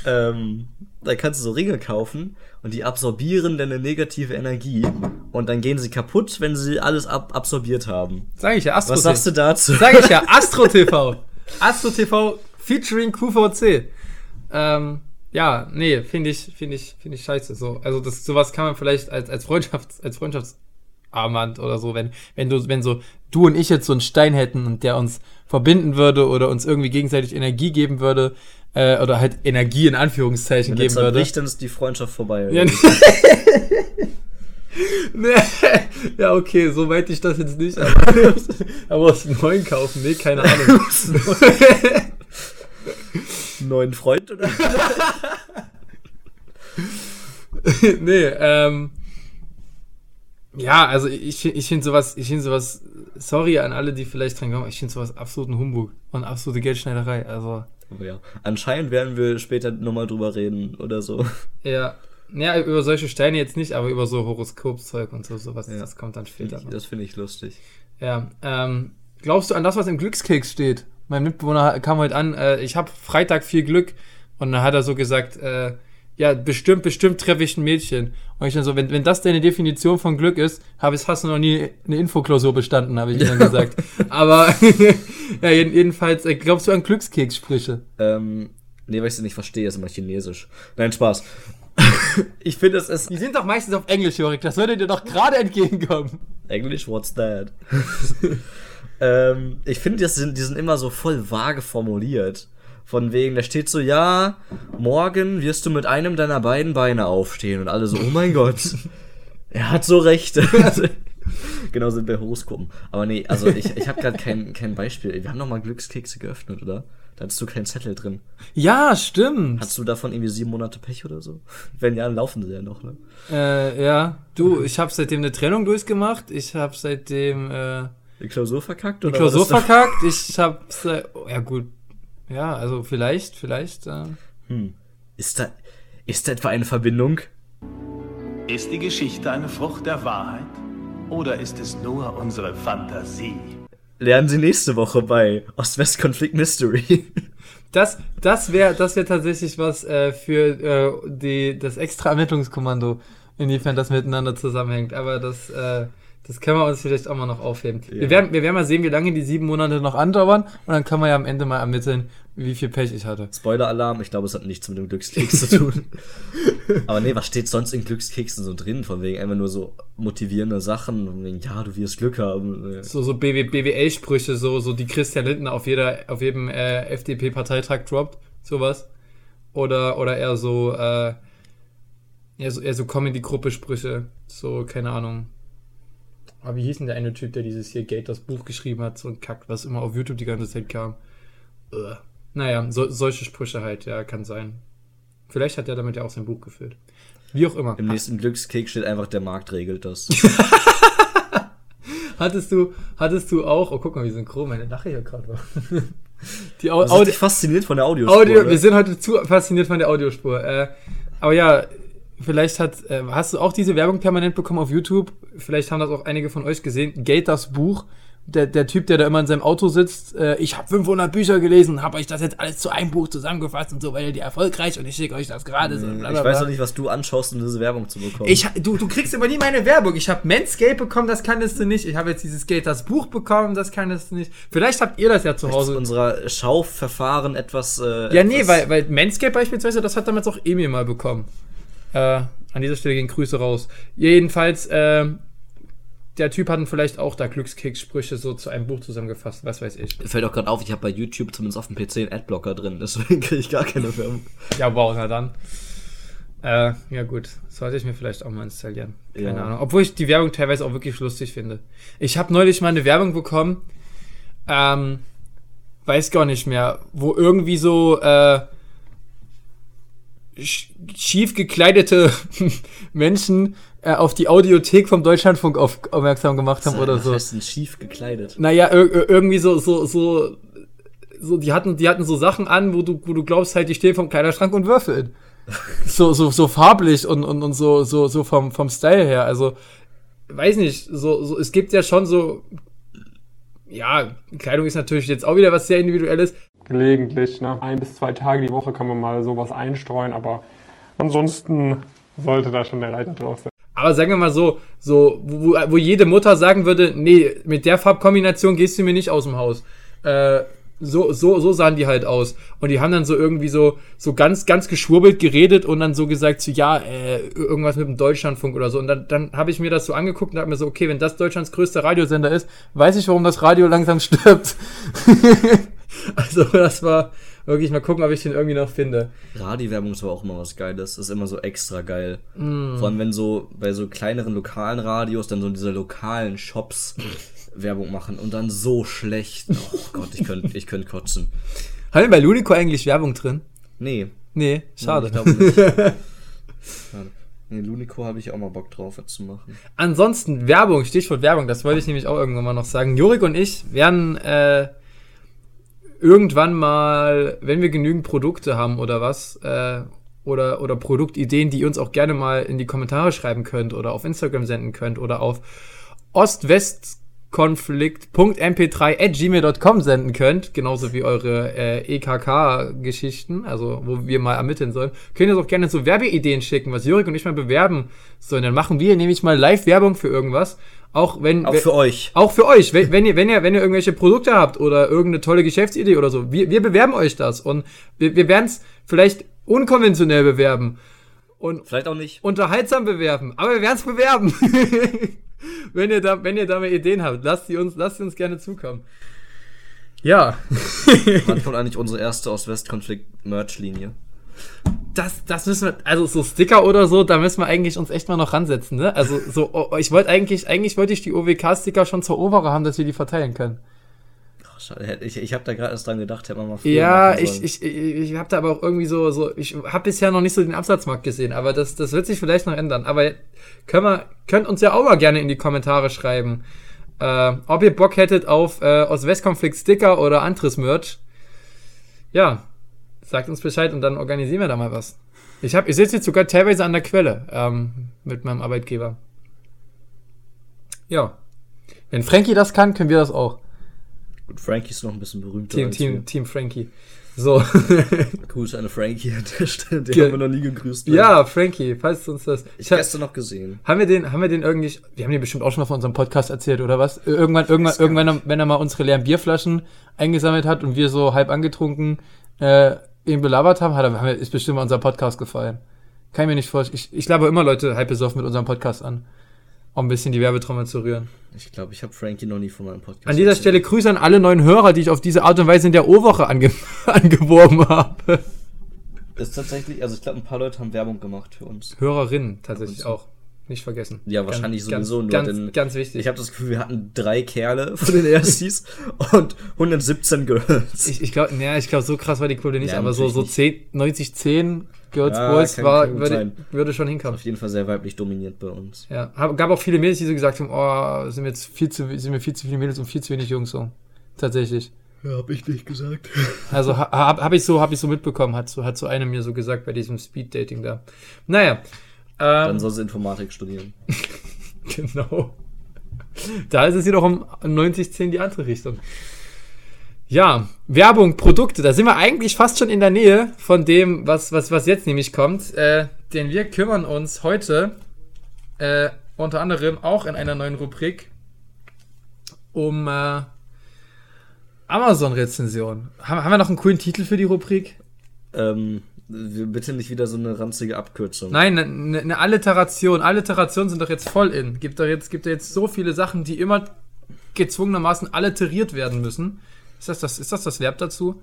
Ähm, da kannst du so Ringe kaufen und die absorbieren deine negative Energie und dann gehen sie kaputt, wenn sie alles ab absorbiert haben. Sag ich ja, Astro Was sagst du dazu? Sag ich ja, Astro TV. Astro TV featuring QVC. Ähm, ja, nee, finde ich, finde ich, finde ich scheiße. So, also das, sowas kann man vielleicht als, als Freundschafts, als Freundschaftsarmband oder so, wenn, wenn du, wenn so du und ich jetzt so einen Stein hätten und der uns verbinden würde oder uns irgendwie gegenseitig Energie geben würde, äh, oder halt Energie in Anführungszeichen Wenn geben würde. zerbricht, dann ist die Freundschaft vorbei. Ja, nee, ja, okay, so meinte ich das jetzt nicht, aber, aber aus dem neuen kaufen, nee, keine Ahnung. Neuen Freund oder? nee, ähm. Ja, also ich, ich finde sowas, ich finde sowas, sorry an alle, die vielleicht dran glauben, ich finde sowas absoluten Humbug und absolute Geldschneiderei. Also, Oh ja. Anscheinend werden wir später nochmal drüber reden oder so. ja. Ja, über solche Steine jetzt nicht, aber über so Horoskopzeug und so, sowas, das kommt dann später. noch. Das finde ich lustig. Ja, ähm, glaubst du an das, was im Glückskeks steht? Mein Mitbewohner kam heute an, äh, ich habe Freitag viel Glück und dann hat er so gesagt, äh, ja, bestimmt, bestimmt treffe ich ein Mädchen. Und ich dann so, wenn, wenn das deine Definition von Glück ist, habe ich hast du noch nie eine Infoklausur bestanden, habe ich dann gesagt. Aber ja, jeden, jedenfalls, äh, glaubst du an Glückskekssprüche? Ähm, nee, weil ich es nicht verstehe, ist immer chinesisch. Nein, Spaß. ich finde, es ist Die sind doch meistens auf Englisch, Jorik, das würde dir doch gerade entgegenkommen. Englisch, what's that? ähm, ich finde, die sind, die sind immer so voll vage formuliert. Von wegen, da steht so, ja, morgen wirst du mit einem deiner beiden Beine aufstehen. Und alle so, oh mein Gott, er hat so recht. genau sind bei Horoskopen. Aber nee, also ich, ich habe gerade kein, kein Beispiel. Wir haben noch mal Glückskekse geöffnet, oder? Da hattest du keinen Zettel drin. Ja, stimmt. Hast du davon irgendwie sieben Monate Pech oder so? Wenn ja, dann laufen sie ja noch, ne? Äh, ja, du, ich habe seitdem eine Trennung durchgemacht. Ich habe seitdem äh, Die Klausur verkackt? die Oder Klausur war das verkackt. Ich habe, ja gut, ja, also vielleicht, vielleicht. Äh, Hm. Ist da, ist da etwa eine Verbindung? Ist die Geschichte eine Frucht der Wahrheit? Oder ist es nur unsere Fantasie? Lernen Sie nächste Woche bei Ost-West-Konflikt Mystery. das, das wäre, das wäre tatsächlich was äh, für äh, die das extra Ermittlungskommando, inwiefern das miteinander zusammenhängt. Aber das, äh, das können wir uns vielleicht auch mal noch aufheben. Wir werden, wir werden mal sehen, wie lange die sieben Monate noch andauern und dann kann man ja am Ende mal ermitteln, wie viel Pech ich hatte. Spoiler-Alarm, ich glaube, es hat nichts mit dem Glückskeks zu tun. Aber nee, was steht sonst in Glückskeksen so drin? Von wegen einfach nur so motivierende Sachen, von wegen, ja, du wirst Glück haben. So, so BW, BWL-Sprüche, so, so die Christian Lindner auf jeder, auf jedem äh, FDP-Parteitag droppt, sowas. Oder, oder eher so, äh, eher so, eher so Comedy-Gruppe-Sprüche, so, keine Ahnung. Aber wie hieß denn der eine Typ, der dieses hier Gate, das Buch geschrieben hat, so ein Kack, was immer auf YouTube die ganze Zeit kam? Ugh. Naja, so, solche Sprüche halt, ja, kann sein. Vielleicht hat er damit ja auch sein Buch geführt. Wie auch immer. Im nächsten Glückskeks steht einfach, der Markt regelt das. Hattest du, hattest du auch, oh guck mal, wie synchron meine Lache hier gerade war. Die Au bist Audio, fasziniert von der Audiospur. Audio, wir sind heute zu fasziniert von der Audiospur. Äh, aber ja, vielleicht hat, äh, hast du auch diese Werbung permanent bekommen auf YouTube? Vielleicht haben das auch einige von euch gesehen. Gate das Buch. Der, der Typ, der da immer in seinem Auto sitzt, äh, ich habe 500 Bücher gelesen, habe euch das jetzt alles zu einem Buch zusammengefasst und so, weil ihr die erfolgreich und ich schicke euch das gerade so. ich weiß noch nicht, was du anschaust, um diese Werbung zu bekommen. Ich, du, du kriegst immer nie meine Werbung. Ich habe Manscape bekommen, das kannst du nicht. Ich habe jetzt dieses Gate das Buch bekommen, das kannst du nicht. Vielleicht habt ihr das ja zu ist Hause. unser Schauverfahren etwas. Äh, Ja, nee, etwas- weil, weil Manscape beispielsweise, das hat damals auch Emil mal bekommen. Äh, an dieser Stelle gehen Grüße raus. Jedenfalls, äh, der Typ hat vielleicht auch da Glückskeks-Sprüche so zu einem Buch zusammengefasst, was weiß ich. Fällt auch gerade auf, ich habe bei YouTube zumindest auf dem PC einen Adblocker drin, deswegen kriege ich gar keine Werbung. Ja, wow, na dann. Äh, ja gut, sollte ich mir vielleicht auch mal installieren. Keine Ja. Ahnung. Obwohl ich die Werbung teilweise auch wirklich lustig finde. Ich habe neulich mal eine Werbung bekommen, ähm, weiß gar nicht mehr, wo irgendwie so äh, schief gekleidete Menschen äh, auf die Audiothek vom Deutschlandfunk auf, aufmerksam gemacht haben oder Was so. heißt denn schief gekleidet? Naja, ir ir- irgendwie so, so, so, so, die hatten, die hatten so Sachen an, wo du, wo du glaubst halt, die stehen vom Kleiderschrank und würfeln. so, so, so farblich und, und, und so, so, so vom, vom Style her. Also, weiß nicht, so, so, es gibt ja schon so ja, Kleidung ist natürlich jetzt auch wieder was sehr Individuelles. Gelegentlich, ne? Ein bis zwei Tage die Woche kann man mal sowas einstreuen, aber ansonsten sollte da schon der Reiter drauf sein. Aber sagen wir mal so, so wo, wo jede Mutter sagen würde, nee, mit der Farbkombination gehst du mir nicht aus dem Haus. Äh, so, so, so sahen die halt aus. Und die haben dann so irgendwie so, so ganz, ganz geschwurbelt geredet und dann so gesagt, so, ja, äh, irgendwas mit dem Deutschlandfunk oder so. Und dann, dann habe ich mir das so angeguckt und habe mir so, okay, wenn das Deutschlands größter Radiosender ist, weiß ich, warum das Radio langsam stirbt. also, das war wirklich mal gucken, ob ich den irgendwie noch finde. Radiowerbung ist aber auch immer was Geiles. Das ist immer so extra geil. Mm. Vor allem, wenn so bei so kleineren lokalen Radios dann so diese lokalen Shops Werbung machen und dann so schlecht. Oh Gott, ich könnte ich könnt kotzen. Haben wir bei Lunico eigentlich Werbung drin? Nee. Nee, schade. Ich glaube nicht. Schade. Nee, Lunico habe ich auch mal Bock drauf, was zu machen. Ansonsten, Werbung, Stichwort Werbung, das wollte ich nämlich auch irgendwann mal noch sagen. Jurik und ich werden äh, irgendwann mal, wenn wir genügend Produkte haben oder was, äh, oder, oder Produktideen, die ihr uns auch gerne mal in die Kommentare schreiben könnt oder auf Instagram senden könnt oder auf ostwestkonflikt.mp3.gmail.com senden könnt, genauso wie eure äh, EKK-Geschichten, also wo wir mal ermitteln sollen, könnt ihr uns auch gerne so Werbeideen schicken, was Jurik und ich mal bewerben sollen. Dann machen wir nämlich mal Live-Werbung für irgendwas. Auch wenn. Auch für euch. Auch für euch. Wenn, wenn ihr, wenn ihr, wenn ihr irgendwelche Produkte habt oder irgendeine tolle Geschäftsidee oder so, wir, wir bewerben euch das. Und wir, wir werden es vielleicht unkonventionell bewerben. Und vielleicht auch nicht. Unterhaltsam bewerben. Aber wir werden es bewerben. wenn ihr da, wenn ihr da mal Ideen habt, lasst sie uns, lasst sie uns gerne zukommen. Ja. Wann kommt eigentlich unsere erste Ost-West-Konflikt-Merch-Linie? Das, das müssen wir, also so Sticker oder so, da müssen wir eigentlich uns echt mal noch ransetzen, ne? Also so, oh, ich wollte eigentlich, eigentlich wollte ich die OWK-Sticker schon zur Obere haben, dass wir die verteilen können. Ach, schade. Ich, ich habe da gerade erst dran gedacht, hätte man mal früher Ja, ich, ich, ich, habe da aber auch irgendwie so, so ich habe bisher noch nicht so den Absatzmarkt gesehen, aber das, das wird sich vielleicht noch ändern. Aber können wir, könnt uns ja auch mal gerne in die Kommentare schreiben, äh, ob ihr Bock hättet auf äh, Ost-West-Konflikt-Sticker oder anderes Merch. Ja, sagt uns Bescheid und dann organisieren wir da mal was. Ich, hab, ich sitze jetzt sogar teilweise an der Quelle ähm, mit meinem Arbeitgeber. Ja. Wenn Frankie das kann, können wir das auch. Frankie ist noch ein bisschen berühmter. Team, Team, wir. Team Frankie. So. Grüße an Frankie an der Stelle. Den Ge- haben wir noch nie gegrüßt. Ja, Frankie, falls du uns das. Ich hab- habe gestern noch gesehen. Haben wir den, haben wir den irgendwie, wir haben den bestimmt auch schon mal von unserem Podcast erzählt, oder was? Irgendwann, irgendwann, irgendwann, wenn er mal unsere leeren Bierflaschen eingesammelt hat und wir so halb angetrunken äh, ihn belabert haben, hat er, ist bestimmt mal unser Podcast gefallen. Kann ich mir nicht vorstellen. Ich, ich laber immer Leute halb besoffen mit unserem Podcast an. Um ein bisschen die Werbetrommel zu rühren. Ich glaube, ich habe Frankie noch nie von meinem Podcast An dieser erzählt. Stelle Grüße an alle neuen Hörer, die ich auf diese Art und Weise in der O-Woche ange angeworben habe. Ist tatsächlich, also ich glaube, ein paar Leute haben Werbung gemacht für uns. Hörerinnen tatsächlich auch. Nicht vergessen. Ja, wahrscheinlich ganz, sowieso nur. Ganz, denn ganz, ganz wichtig. Ich habe das Gefühl, wir hatten drei Kerle von den Erstis und 117 Girls. Ich, ich glaube, ja, ich glaube, so krass war die Quote nicht, Ja, aber so, so natürlich 10, 90, 10 Girls Ja, Boys war, würde, sein. würde schon hinkommen. Auf jeden Fall sehr weiblich dominiert bei uns. Ja, hab, gab auch viele Mädels, die so gesagt haben, oh, sind mir jetzt viel zu, sind mir viel zu viele Mädels und viel zu wenig Jungs so. Tatsächlich. Ja, hab ich nicht gesagt. Also ha- hab, hab ich so, hab ich so mitbekommen, hat so, hat so eine mir so gesagt bei diesem Speed-Dating da. Naja. Dann Ähm, soll sie Informatik studieren. genau. Da ist es wiederum 90-10 die andere Richtung. Ja, Werbung, Produkte, da sind wir eigentlich fast schon in der Nähe von dem, was, was, was jetzt nämlich kommt. Äh, denn wir kümmern uns heute äh, unter anderem auch in einer neuen Rubrik um äh, Amazon-Rezension. Haben, haben wir noch einen coolen Titel für die Rubrik? Ähm, bitte nicht wieder so eine ranzige Abkürzung. Nein, eine, eine Alliteration. Alliterationen sind doch jetzt voll in. Gibt da jetzt, gibt da jetzt so viele Sachen, die immer gezwungenermaßen alliteriert werden müssen. Ist das das, ist das, das Verb dazu?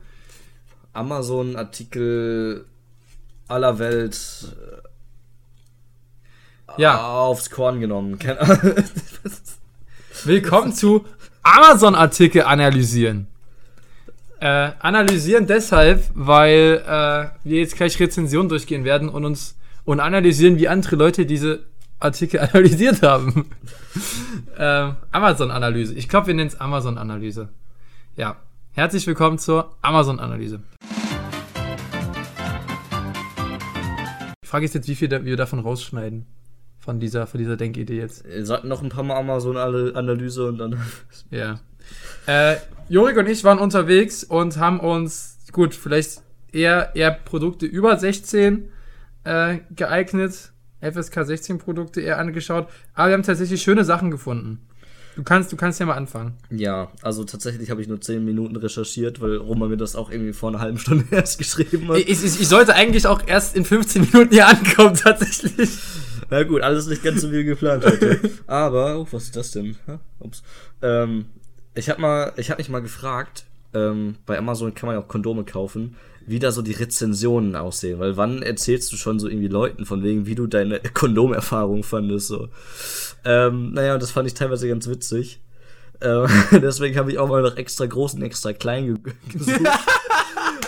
Amazon-Artikel aller Welt äh, Ja. aufs Korn genommen. Willkommen zu Amazon-Artikel analysieren. Äh, analysieren deshalb, weil äh, wir jetzt gleich Rezensionen durchgehen werden und uns und analysieren, wie andere Leute diese Artikel analysiert haben. äh, Amazon-Analyse. Ich glaube, wir nennen es Amazon-Analyse. Ja. Herzlich willkommen zur Amazon-Analyse. Die Frage ist jetzt, wie viel da, wir davon rausschneiden. Von dieser, von dieser Denkidee jetzt. Sagt noch ein paar Mal Amazon-Analyse und dann. Ja. Äh, Jorik und ich waren unterwegs und haben uns, gut, vielleicht eher, eher Produkte über 16 äh, geeignet, FSK 16 Produkte eher angeschaut, aber wir haben tatsächlich schöne Sachen gefunden. Du kannst, du kannst ja mal anfangen. Ja, also tatsächlich habe ich nur 10 Minuten recherchiert, weil Roman mir das auch irgendwie vor einer halben Stunde erst geschrieben hat. Ich, ich, ich sollte eigentlich auch erst in 15 Minuten hier ankommen, tatsächlich. Na gut, alles nicht ganz so wie geplant heute. Aber, oh, was ist das denn? Ha? Ups. Ähm, ich habe mal, ich habe mich mal gefragt, ähm, bei Amazon kann man ja auch Kondome kaufen, wie da so die Rezensionen aussehen. Weil wann erzählst du schon so irgendwie Leuten von wegen, wie du deine Kondomerfahrung fandest? So. Ähm, naja, das fand ich teilweise ganz witzig. Ähm, deswegen habe ich auch mal noch extra groß und extra klein ge gesucht.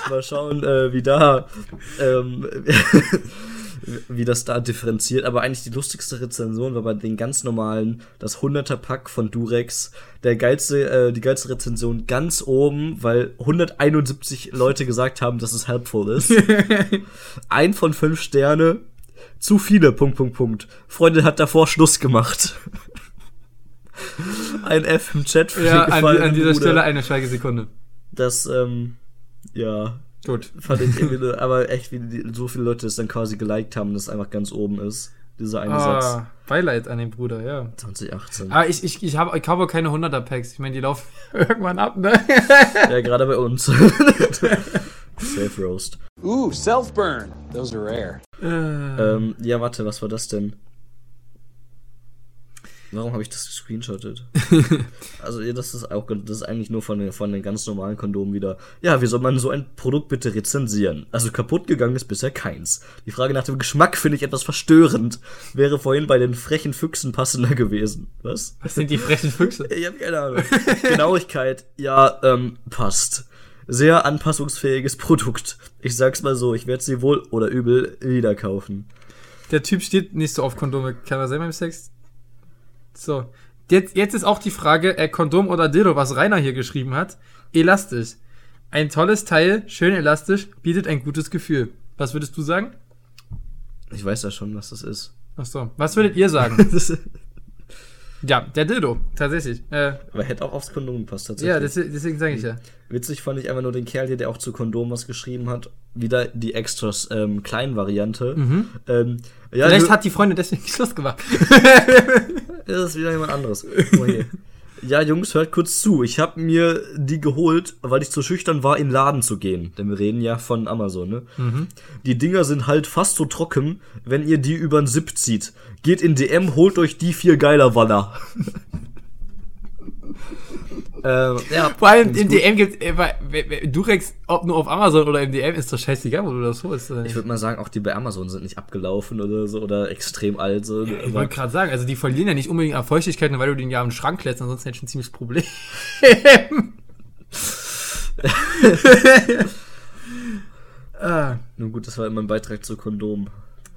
mal schauen, äh, wie da, ähm, wie das da differenziert. Aber eigentlich die lustigste Rezension war bei den ganz normalen, das 100er Pack von Durex. Der geilste, äh, die geilste Rezension ganz oben, weil 171 Leute gesagt haben, dass es helpful ist. Ein von fünf Sterne. Zu viele, Punkt, Punkt, Punkt. Freunde hat davor Schluss gemacht. Ein F im Chat für Ja, an, an dieser Bruder. Stelle eine Schweigesekunde. Das, ähm, ja. Gut. Fand ich irgendwie, nur- aber echt, wie die, so viele Leute es dann quasi geliked haben, dass es einfach ganz oben ist. Dieser eine Satz. Ah, Beileid an den Bruder, ja. 2018. Aber ich, ich, ich, hab, ich kaufe keine 100er Packs. Ich meine, die laufen irgendwann ab, ne? Ja, gerade bei uns. Safe Roast. Ooh, self-burn. Those are rare. Ähm, ja, warte, was war das denn? Warum habe ich das gescreenshottet? also, das ist auch, das ist eigentlich nur von den, von den ganz normalen Kondomen wieder. Ja, wie soll man so ein Produkt bitte rezensieren? Also, kaputt gegangen ist bisher keins. Die Frage nach dem Geschmack finde ich etwas verstörend. Wäre vorhin bei den frechen Füchsen passender gewesen. Was? Was sind die frechen Füchse? Ich habe keine Ahnung. Genauigkeit, ja, ähm, passt. Sehr anpassungsfähiges Produkt. Ich sag's mal so, ich werde sie wohl oder übel wieder kaufen. Der Typ steht nicht so auf Kondome. Kann er sein beim Sex? So. Jetzt, jetzt ist auch die Frage, äh, Kondom oder Dildo, was Rainer hier geschrieben hat. Elastisch. Ein tolles Teil, schön elastisch, bietet ein gutes Gefühl. Was würdest du sagen? Ich weiß ja schon, was das ist. Ach so. Was würdet ihr sagen? ja, der Dildo, tatsächlich. Äh, Aber hätte auch aufs Kondom gepasst, tatsächlich. ja, deswegen, deswegen sage ich ja. Witzig fand ich einfach nur den Kerl hier, der auch zu Kondom was geschrieben hat. Wieder die extras ähm, kleinen Variante. Mhm. Ähm, ja, Vielleicht hat die Freundin deswegen Schluss gemacht. Das ist wieder jemand anderes. Guck mal hier. Ja, Jungs, hört kurz zu. Ich habe mir die geholt, weil ich zu schüchtern war, in den Laden zu gehen. Denn wir reden ja von Amazon, ne? Mhm. Die Dinger sind halt fast so trocken, wenn ihr die übern Zip zieht. Geht in DM, holt euch die vier geiler Wanner. ähm, ja, Vor allem im. DM gibt äh, Durex, ob nur auf Amazon oder im DM, ist doch scheißegal, wo du das holst. Ich würde mal sagen, auch die bei Amazon sind nicht abgelaufen oder so oder extrem alt. So. Ich wollte gerade sagen, also die verlieren ja nicht unbedingt an Feuchtigkeit, nur weil du den ja im Schrank lässt, ansonsten hättest du ein ziemliches Problem. ah, Nun gut, das war immer ein Beitrag zu Kondom.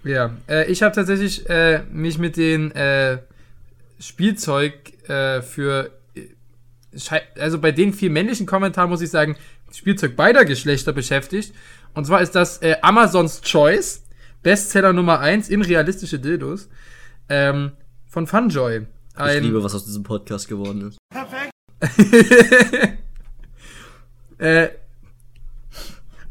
ja, äh, ich habe tatsächlich äh, mich mit den äh, Spielzeug äh, für also bei den vier männlichen Kommentaren muss ich sagen, Spielzeug beider Geschlechter beschäftigt. Und zwar ist das äh, Amazons Choice, Bestseller Nummer 1 in realistische Dildos, ähm, von Funjoy. Ich liebe, was aus diesem Podcast geworden ist. äh,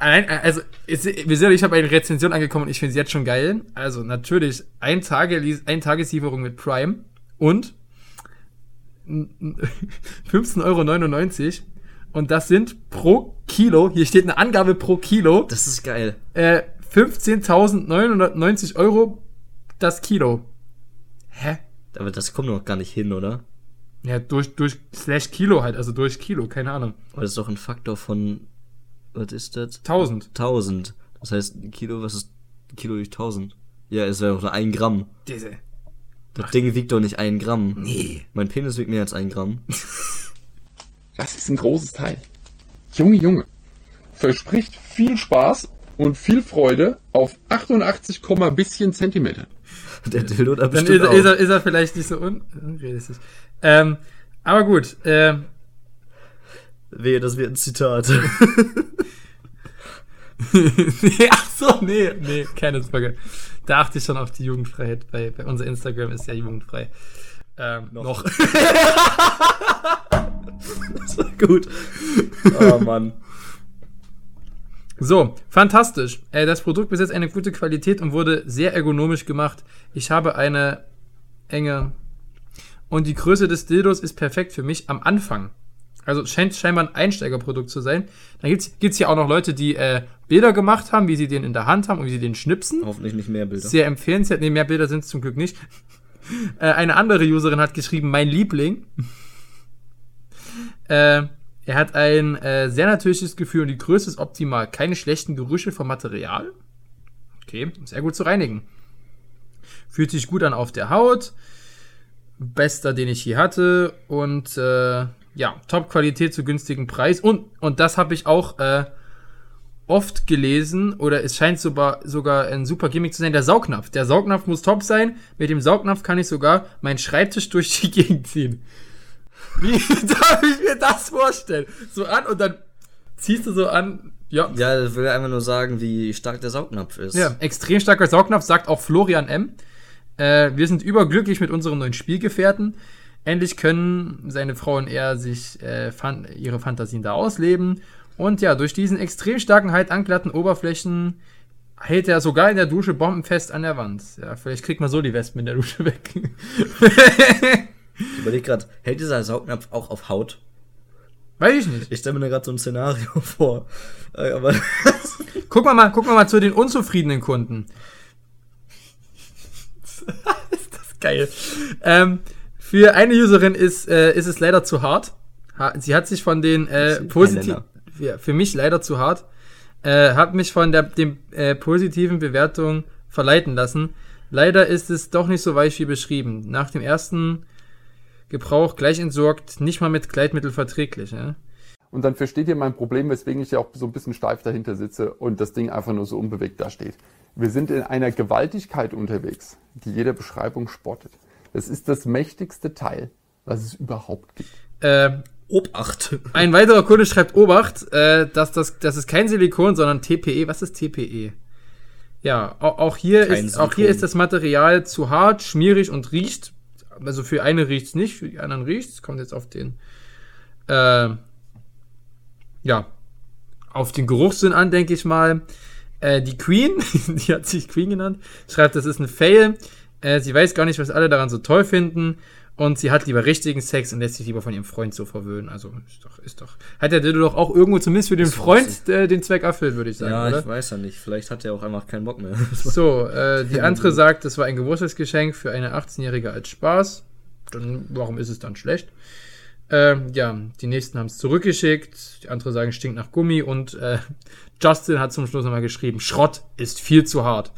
Allein, also, wir sind, ich habe eine Rezension angekommen und ich finde sie jetzt schon geil. Also, natürlich, ein, Tage, ein Tageslieferung mit Prime und 15,99 Euro. Und das sind pro Kilo, hier steht eine Angabe pro Kilo. Das ist geil. Äh, 15.990 Euro das Kilo. Hä? Aber das kommt noch gar nicht hin, oder? Ja, durch, durch slash Kilo halt, also durch Kilo, keine Ahnung. Aber das ist doch ein Faktor von, was ist das? 1000. 1000. Das heißt, ein Kilo, was ist Kilo durch 1000? Ja, es wäre doch nur ein Gramm. Diese. Das Ding wiegt doch nicht ein Gramm. Nee. Mein Penis wiegt mehr als ein Gramm. Das ist ein großes Teil. Junge, Junge. Verspricht viel Spaß und viel Freude auf 88, bisschen Zentimeter. Der Dildo da Dann bestimmt ist, auch. ist, er, ist er vielleicht nicht so un unrealistisch. Ähm, aber gut. Ähm, Wehe, das wird ein Zitat. nee, ach so, nee, nee, keine Sorge. Da achte ich schon auf die Jugendfreiheit. Bei, bei unser Instagram ist ja jugendfrei. Ähm, noch. das war gut. Oh Mann. So, fantastisch. Äh, das Produkt besitzt eine gute Qualität und wurde sehr ergonomisch gemacht. Ich habe eine enge. Und die Größe des Dildos ist perfekt für mich am Anfang. Also scheint scheinbar ein Einsteigerprodukt zu sein. Dann gibt's gibt's hier auch noch Leute, die äh, Bilder gemacht haben, wie sie den in der Hand haben und wie sie den schnipsen. Hoffentlich nicht mehr Bilder. Sehr empfehlenswert. Nee, mehr Bilder sind es zum Glück nicht. äh, eine andere Userin hat geschrieben, mein Liebling. äh, er hat ein äh, sehr natürliches Gefühl und die Größe ist optimal. Keine schlechten Gerüche vom Material. Okay, sehr gut zu reinigen. Fühlt sich gut an auf der Haut. Bester, den ich hier hatte. Und äh, ja, Top-Qualität zu günstigen Preis. Und, und das habe ich auch äh, oft gelesen, oder es scheint sogar, sogar ein super Gimmick zu sein, der Saugnapf. Der Saugnapf muss top sein. Mit dem Saugnapf kann ich sogar meinen Schreibtisch durch die Gegend ziehen. Wie darf ich mir das vorstellen? So an und dann ziehst du so an. Ja. Ja, das will einfach nur sagen, wie stark der Saugnapf ist. Ja, extrem starker Saugnapf, sagt auch Florian M. Äh, wir sind überglücklich mit unserem neuen Spielgefährten. Endlich können seine Frau und er sich äh, fan ihre Fantasien da ausleben. Und ja, durch diesen extrem starken Halt an glatten Oberflächen hält er sogar in der Dusche bombenfest an der Wand. Ja, vielleicht kriegt man so die Wespen in der Dusche weg. Ich überlege gerade, hält dieser Saugnapf auch auf Haut? Weiß ich nicht. Ich stelle mir da gerade so ein Szenario vor. Äh, Aber Guck mal, mal, guck mal, mal zu den unzufriedenen Kunden. ist das geil. Ähm, für eine Userin ist, äh, ist es leider zu hart. Ha, sie hat sich von den äh, positiven, ja, für mich leider zu hart, äh, hat mich von der dem, äh, positiven Bewertung verleiten lassen. Leider ist es doch nicht so weich wie beschrieben. Nach dem ersten Gebrauch gleich entsorgt, nicht mal mit Gleitmittel verträglich. Ja? Und dann versteht ihr mein Problem, weswegen ich ja auch so ein bisschen steif dahinter sitze und das Ding einfach nur so unbewegt da steht. Wir sind in einer Gewaltigkeit unterwegs, die jeder Beschreibung spottet. Es ist das mächtigste Teil, was es überhaupt gibt. Äh, Obacht. Ein weiterer Kunde schreibt Obacht, äh, dass das, das ist kein Silikon, sondern TPE. Was ist TPE? Ja, auch, auch hier Kein ist auch hier ist das Material zu hart, schmierig und riecht. Also für eine riecht's nicht, für die anderen riecht's. Kommt jetzt auf den äh, ja auf den Geruchssinn an, denke ich mal. Äh, die Queen, die hat sich Queen genannt, schreibt, das ist ein Fail. Äh, sie weiß gar nicht, was alle daran so toll finden. Und sie hat lieber richtigen Sex und lässt sich lieber von ihrem Freund so verwöhnen. Also ist doch, ist doch. Hat der Dildo doch auch irgendwo zumindest für den Freund äh, den Zweck erfüllt, würde ich sagen, ja, oder? ich weiß ja nicht. Vielleicht hat er auch einfach keinen Bock mehr. So, äh, die andere sagt, das war ein Geburtstagsgeschenk für eine 18-Jährige als Spaß. Dann, warum ist es dann schlecht? Ähm, ja, die nächsten haben es zurückgeschickt. Die andere sagen, stinkt nach Gummi. Und äh, Justin hat zum Schluss nochmal geschrieben, Schrott ist viel zu hart.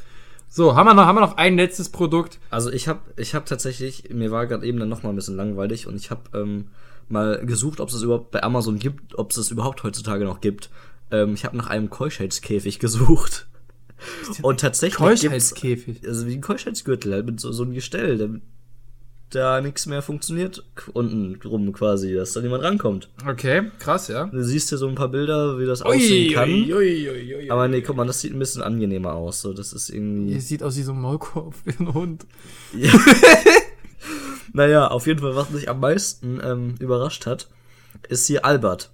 So, haben wir noch, haben wir noch ein letztes Produkt? Also ich habe ich hab tatsächlich, mir war gerade eben dann noch mal ein bisschen langweilig und ich habe ähm, mal gesucht, ob es es überhaupt bei Amazon gibt, ob es es überhaupt heutzutage noch gibt. Ähm, ich habe nach einem Keuschheitskäfig gesucht. Und tatsächlich Keuschheitskäfig. Also wie ein Keuschheitsgürtel, halt mit so, so einem Gestell, damit da nichts mehr funktioniert unten rum quasi, dass da niemand rankommt. Okay, krass, ja. Du siehst hier so ein paar Bilder, wie das Ui, aussehen kann. ui, ui, ui, ui, Aber nee, guck mal, das sieht ein bisschen angenehmer aus. So, das ist irgendwie. Ihr sieht aus wie so ein Maulkorb wie ein Hund. Ja. naja, auf jeden Fall, was mich am meisten ähm, überrascht hat, ist hier Albert.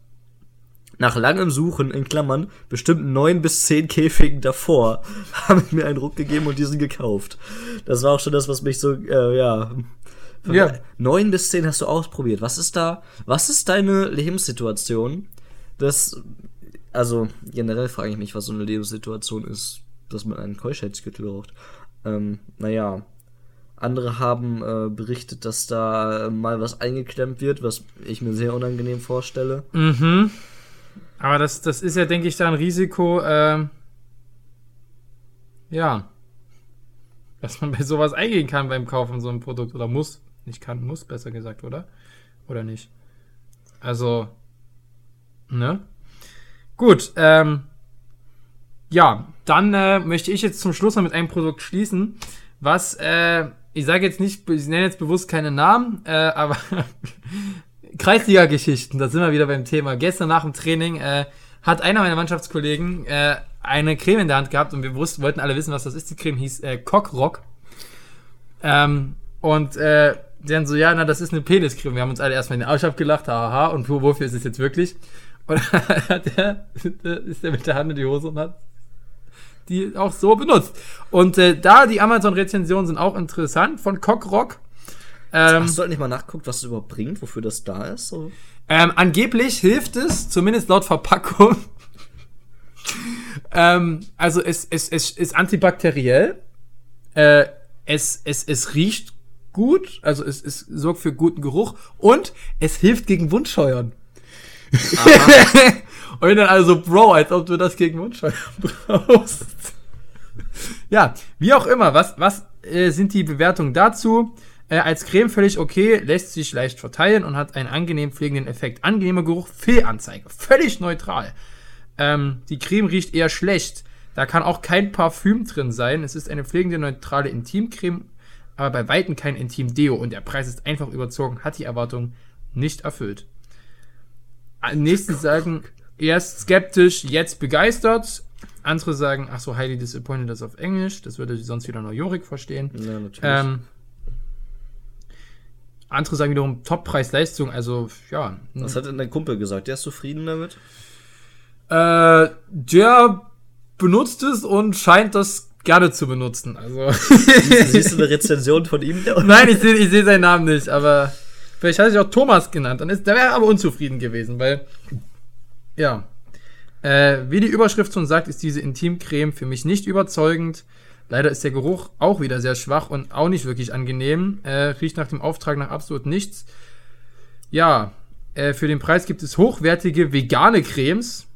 Nach langem Suchen, in Klammern, bestimmt neun bis zehn Käfigen davor, haben mir einen Ruck gegeben und diesen gekauft. Das war auch schon das, was mich so, äh, ja. Ja. Neun bis zehn hast du ausprobiert. Was ist da, was ist deine Lebenssituation? Das, also, generell frage ich mich, was so eine Lebenssituation ist, dass man einen Keuschheitsgürtel braucht. Ähm, naja. Andere haben äh, berichtet, dass da äh, mal was eingeklemmt wird, was ich mir sehr unangenehm vorstelle. Mhm. Aber das, das ist ja, denke ich, da ein Risiko, ähm, ja, dass man bei sowas eingehen kann beim Kauf von so einem Produkt oder muss. Nicht kann, muss, besser gesagt, oder? Oder nicht? Also, ne? Gut, ähm, ja, dann äh, möchte ich jetzt zum Schluss noch mit einem Produkt schließen, was, äh, ich sage jetzt nicht, ich nenne jetzt bewusst keine Namen, äh, aber Kreisliga-Geschichten, da sind wir wieder beim Thema. Gestern nach dem Training äh, hat einer meiner Mannschaftskollegen äh, eine Creme in der Hand gehabt und wir wussten, wollten alle wissen, was das ist. Die Creme hieß äh, Cockrock. Ähm, und äh, dann so, ja, na, das ist eine Peniscreme. Wir haben uns alle erstmal in den Arsch abgelacht, haha, und wo- wofür ist es jetzt wirklich? Und hat der, ist der mit der Hand in die Hose und hat die auch so benutzt. Und äh, da die Amazon-Rezensionen sind auch interessant von Cockrock. Ähm, Hast du halt nicht mal nachguckt, was es überhaupt bringt, wofür das da ist? So? Ähm, angeblich hilft es, zumindest laut Verpackung. ähm, also es, es, es ist antibakteriell. Äh, es, es, es riecht gut, also es, es sorgt für guten Geruch und es hilft gegen Wundscheuern. und dann also, Bro, als ob du das gegen Wundscheuern brauchst. ja, wie auch immer, was, was äh, sind die Bewertungen dazu? Äh, als Creme völlig okay, lässt sich leicht verteilen und hat einen angenehm pflegenden Effekt. Angenehmer Geruch, Fehlanzeige. Völlig neutral. Ähm, die Creme riecht eher schlecht. Da kann auch kein Parfüm drin sein. Es ist eine pflegende, neutrale Intimcreme, aber bei Weitem kein Intim-Deo. Und der Preis ist einfach überzogen, hat die Erwartung nicht erfüllt. Äh, Nächsten sagen, erst skeptisch, jetzt begeistert. Andere sagen, ach so, highly disappointed das auf Englisch. Das würde sonst wieder nur Jorik verstehen. Ja, natürlich. Ähm, andere sagen wiederum Top-Preis-Leistung, also ja. Was hat denn dein Kumpel gesagt? Der ist zufrieden damit? Äh, der benutzt es und scheint das gerne zu benutzen. Also. Siehst, siehst du eine Rezension von ihm? Nein, ich sehe ich seh seinen Namen nicht, aber vielleicht hat er sich auch Thomas genannt. Dann ist, der wäre aber unzufrieden gewesen, weil. Ja. Äh, wie die Überschrift schon sagt, ist diese Intimcreme für mich nicht überzeugend. Leider ist der Geruch auch wieder sehr schwach und auch nicht wirklich angenehm. Äh, riecht nach dem Auftrag nach absolut nichts. Ja, äh, für den Preis gibt es hochwertige vegane Cremes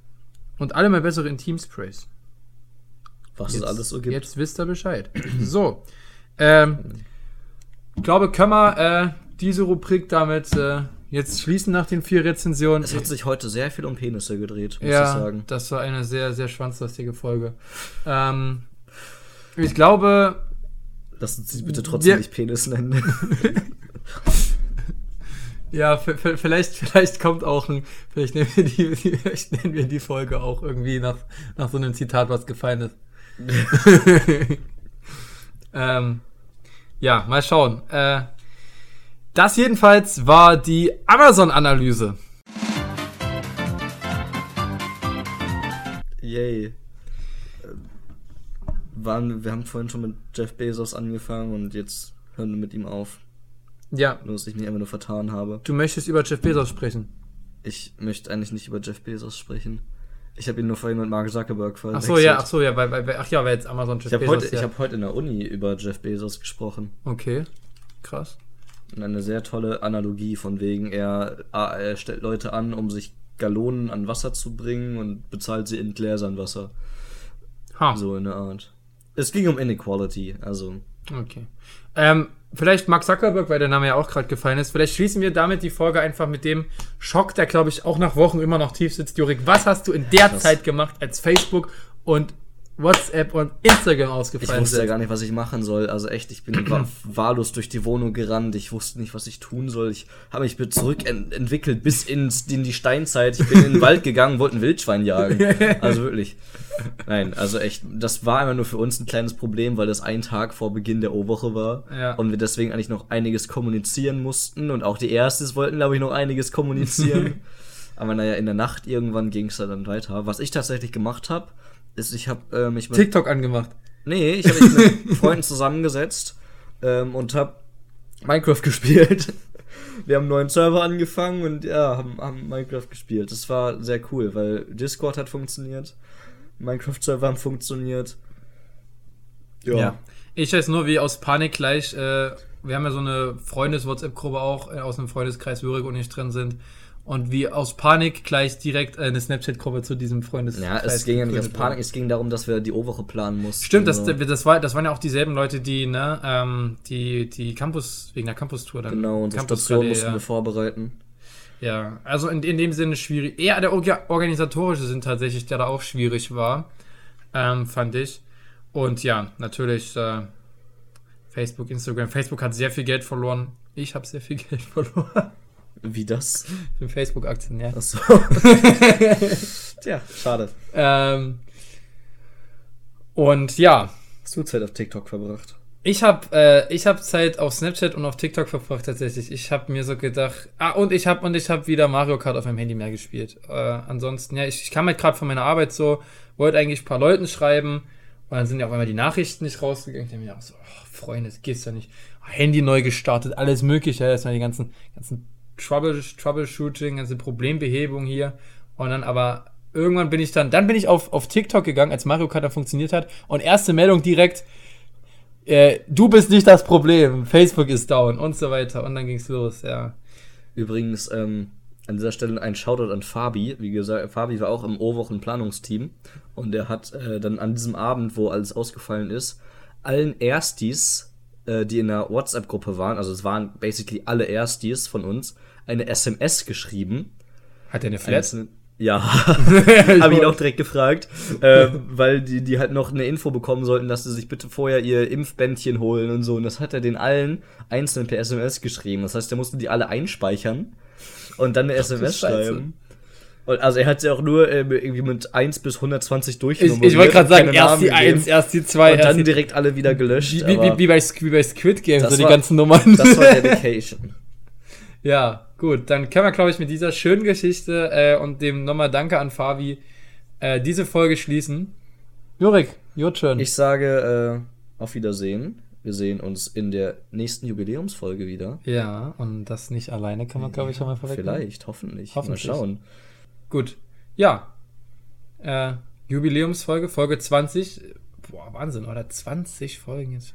und alle mal bessere Intimsprays. Was es alles so gibt. Jetzt wisst ihr Bescheid. so. Ähm, ich glaube, können wir äh, diese Rubrik damit äh, jetzt schließen nach den vier Rezensionen. Es hat sich heute sehr viel um Penisse gedreht, muss ja, ich sagen. das war eine sehr, sehr schwanzlastige Folge. Ähm, ich glaube. Lass uns sie bitte trotzdem wir- nicht Penis nennen. Ja, vielleicht, vielleicht kommt auch ein, vielleicht nennen wir die, die vielleicht nennen wir die Folge auch irgendwie nach, nach so einem Zitat, was gefallen ist. ähm, ja, mal schauen. Äh, das jedenfalls war die Amazon-Analyse. Yay. Waren, wir haben vorhin schon mit Jeff Bezos angefangen und jetzt hören wir mit ihm auf. Ja. Nur, dass ich mich einfach nur vertan habe. Du möchtest über Jeff Bezos sprechen. Ich möchte eigentlich nicht über Jeff Bezos sprechen. Ich habe ihn nur vorhin mit Mark Zuckerberg Ach verwechselt. so, ja, ach so, ja, weil, weil, ach ja, weil jetzt Amazon Jeff Ich habe Bezos. heute, ja. ich hab heute in der Uni über Jeff Bezos gesprochen. Okay, krass. Und eine sehr tolle Analogie von wegen, er, ah, er stellt Leute an, um sich Gallonen an Wasser zu bringen und bezahlt sie in Gläsern Wasser. Ha. So in der Art. Es ging um Inequality, also. Okay. Ähm, vielleicht Mark Zuckerberg, weil der Name ja auch gerade gefallen ist. Vielleicht schließen wir damit die Folge einfach mit dem Schock, der glaube ich auch nach Wochen immer noch tief sitzt. Jurik, was hast du in der Krass. Zeit gemacht, als Facebook und WhatsApp und Instagram Ich ausgefallen wusste ja sind? gar nicht, was ich machen soll. Also echt, ich bin wa- wahllos durch die Wohnung gerannt. Ich wusste nicht, was ich tun soll. Ich habe mich zurückentwickelt bis ins, in die Steinzeit. Ich bin in den Wald gegangen, wollte ein Wildschwein jagen. Also wirklich. Nein, also echt, das war einfach nur für uns ein kleines Problem, weil das ein Tag vor Beginn der O-Woche war. Ja. Und wir deswegen eigentlich noch einiges kommunizieren mussten. Und auch die Erstes wollten, glaube ich, noch einiges kommunizieren. Aber naja, in der Nacht irgendwann ging es dann weiter. Was ich tatsächlich gemacht habe, ist, ich habe äh, mich mit TikTok angemacht. Nee, ich habe mich mit Freunden zusammengesetzt ähm, und habe Minecraft gespielt. Wir haben einen neuen Server angefangen und ja, haben, haben Minecraft gespielt. Das war sehr cool, weil Discord hat funktioniert, Minecraft-Server haben funktioniert. Ja. Ich weiß nur, wie aus Panik gleich, äh, wir haben ja so eine Freundes-WhatsApp-Gruppe auch, äh, aus einem Freundeskreis, wo Jurik und ich drin sind. Und wie aus Panik gleich direkt eine Snapchat-Gruppe zu diesem Freundeskreis. Ja, es ging ja nicht aus Panik, es ging darum, dass wir die O-Woche planen mussten. Stimmt, das, So. das, war, das waren ja auch dieselben Leute, die, ne, ähm, die, die Campus, wegen der Campus-Tour dann. Genau, unsere Campus Station mussten ja. wir vorbereiten. Ja, also in, in dem Sinne schwierig. Eher der orga organisatorische Sinn tatsächlich, der da auch schwierig war, ähm, fand ich. Und ja, natürlich äh, Facebook, Instagram. Facebook hat sehr viel Geld verloren. Ich habe sehr viel Geld verloren. Wie das? Für Facebook-Aktien, ja. Achso. Tja, schade. Ähm, und ja. Hast du Zeit auf TikTok verbracht? Ich habe äh, ich hab Zeit auf Snapchat und auf TikTok verbracht tatsächlich. Ich habe mir so gedacht, ah und ich habe und ich habe wieder Mario Kart auf meinem Handy mehr gespielt. Äh, ansonsten ja, ich, ich kam halt gerade von meiner Arbeit so, wollte eigentlich ein paar Leuten schreiben und dann sind ja auf einmal die Nachrichten nicht rausgegangen. Ich mir auch so, oh, Freunde, das geht's ja nicht. Handy neu gestartet, alles mögliche, erstmal die ganzen ganzen Trouble, Troubleshooting, ganze Problembehebung hier und dann aber irgendwann bin ich dann dann bin ich auf auf TikTok gegangen, als Mario Kart dann funktioniert hat und erste Meldung direkt äh, du bist nicht das Problem, Facebook ist down und so weiter. Und dann ging's los, ja. Übrigens, ähm, an dieser Stelle ein Shoutout an Fabi. Wie gesagt, Fabi war auch im O-Wochen-Planungsteam und er hat äh, dann an diesem Abend, wo alles ausgefallen ist, allen Erstis, äh, die in der WhatsApp-Gruppe waren, also es waren basically alle Erstis von uns, eine SMS geschrieben. Hat er eine Flat? Einzelne- ja, habe ihn auch direkt gefragt, äh, weil die, die halt noch eine Info bekommen sollten, dass sie sich bitte vorher ihr Impfbändchen holen und so. Und das hat er den allen einzeln per SMS geschrieben. Das heißt, er musste die alle einspeichern und dann eine SMS Scheiße. schreiben. Und also er hat sie auch nur äh, irgendwie mit 1 bis 120 Ich, durchgenommen. ich wollte gerade sagen, erst Namen die gegeben. 1, erst die 2, Und dann direkt alle wieder gelöscht. Wie, wie, wie, bei, wie bei Squid Game, das so die war- ganzen Nummern. Das war Dedication. Ja, gut. Dann können wir, glaube ich, mit dieser schönen Geschichte äh, und dem nochmal Danke an Fabi äh, diese Folge schließen. Jurik, your turn. Ich sage äh, auf Wiedersehen. Wir sehen uns in der nächsten Jubiläumsfolge wieder. ja, und das nicht alleine kann man, glaube ich, schon mal vorweg. Vielleicht, hoffentlich. Hoffentlich. Mal schauen. Gut. Ja. Äh, Jubiläumsfolge, Folge 20. Boah, Wahnsinn, oder? 20 Folgen jetzt.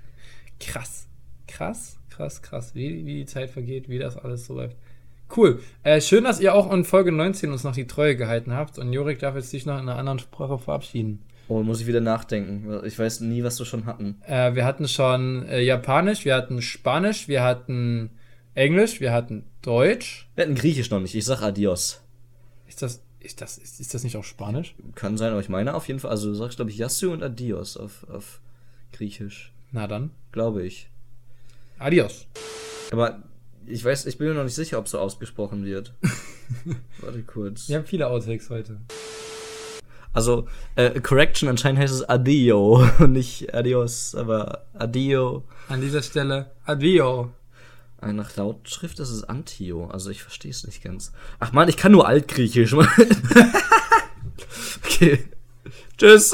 Krass. Krass, krass, krass. Wie, wie die Zeit vergeht, wie das alles so läuft. Cool. Äh, schön, dass ihr auch in Folge 19 uns noch die Treue gehalten habt. Und Jorik darf jetzt sich noch in einer anderen Sprache verabschieden. Oh, muss ich wieder nachdenken. Ich weiß nie, was wir schon hatten. Äh, wir hatten schon äh, Japanisch, wir hatten Spanisch, wir hatten Englisch, wir hatten Deutsch. Wir hatten Griechisch noch nicht. Ich sag Adios. Ist das, ist das, ist, ist das nicht auch Spanisch? Kann sein, aber ich meine auf jeden Fall. Also du sagst, glaube ich, Yasu und Adios auf, auf Griechisch. Na dann. Glaube ich. Adios. Aber ich weiß, ich bin mir noch nicht sicher, ob so ausgesprochen wird. Warte kurz. Wir haben viele Outtakes heute. Also, äh, Correction, anscheinend heißt es Adio nicht Adios, aber Adio. An dieser Stelle, Adio. Nach Lautschrift ist es Antio, also ich verstehe es nicht ganz. Ach man, ich kann nur Altgriechisch. Okay. Tschüss.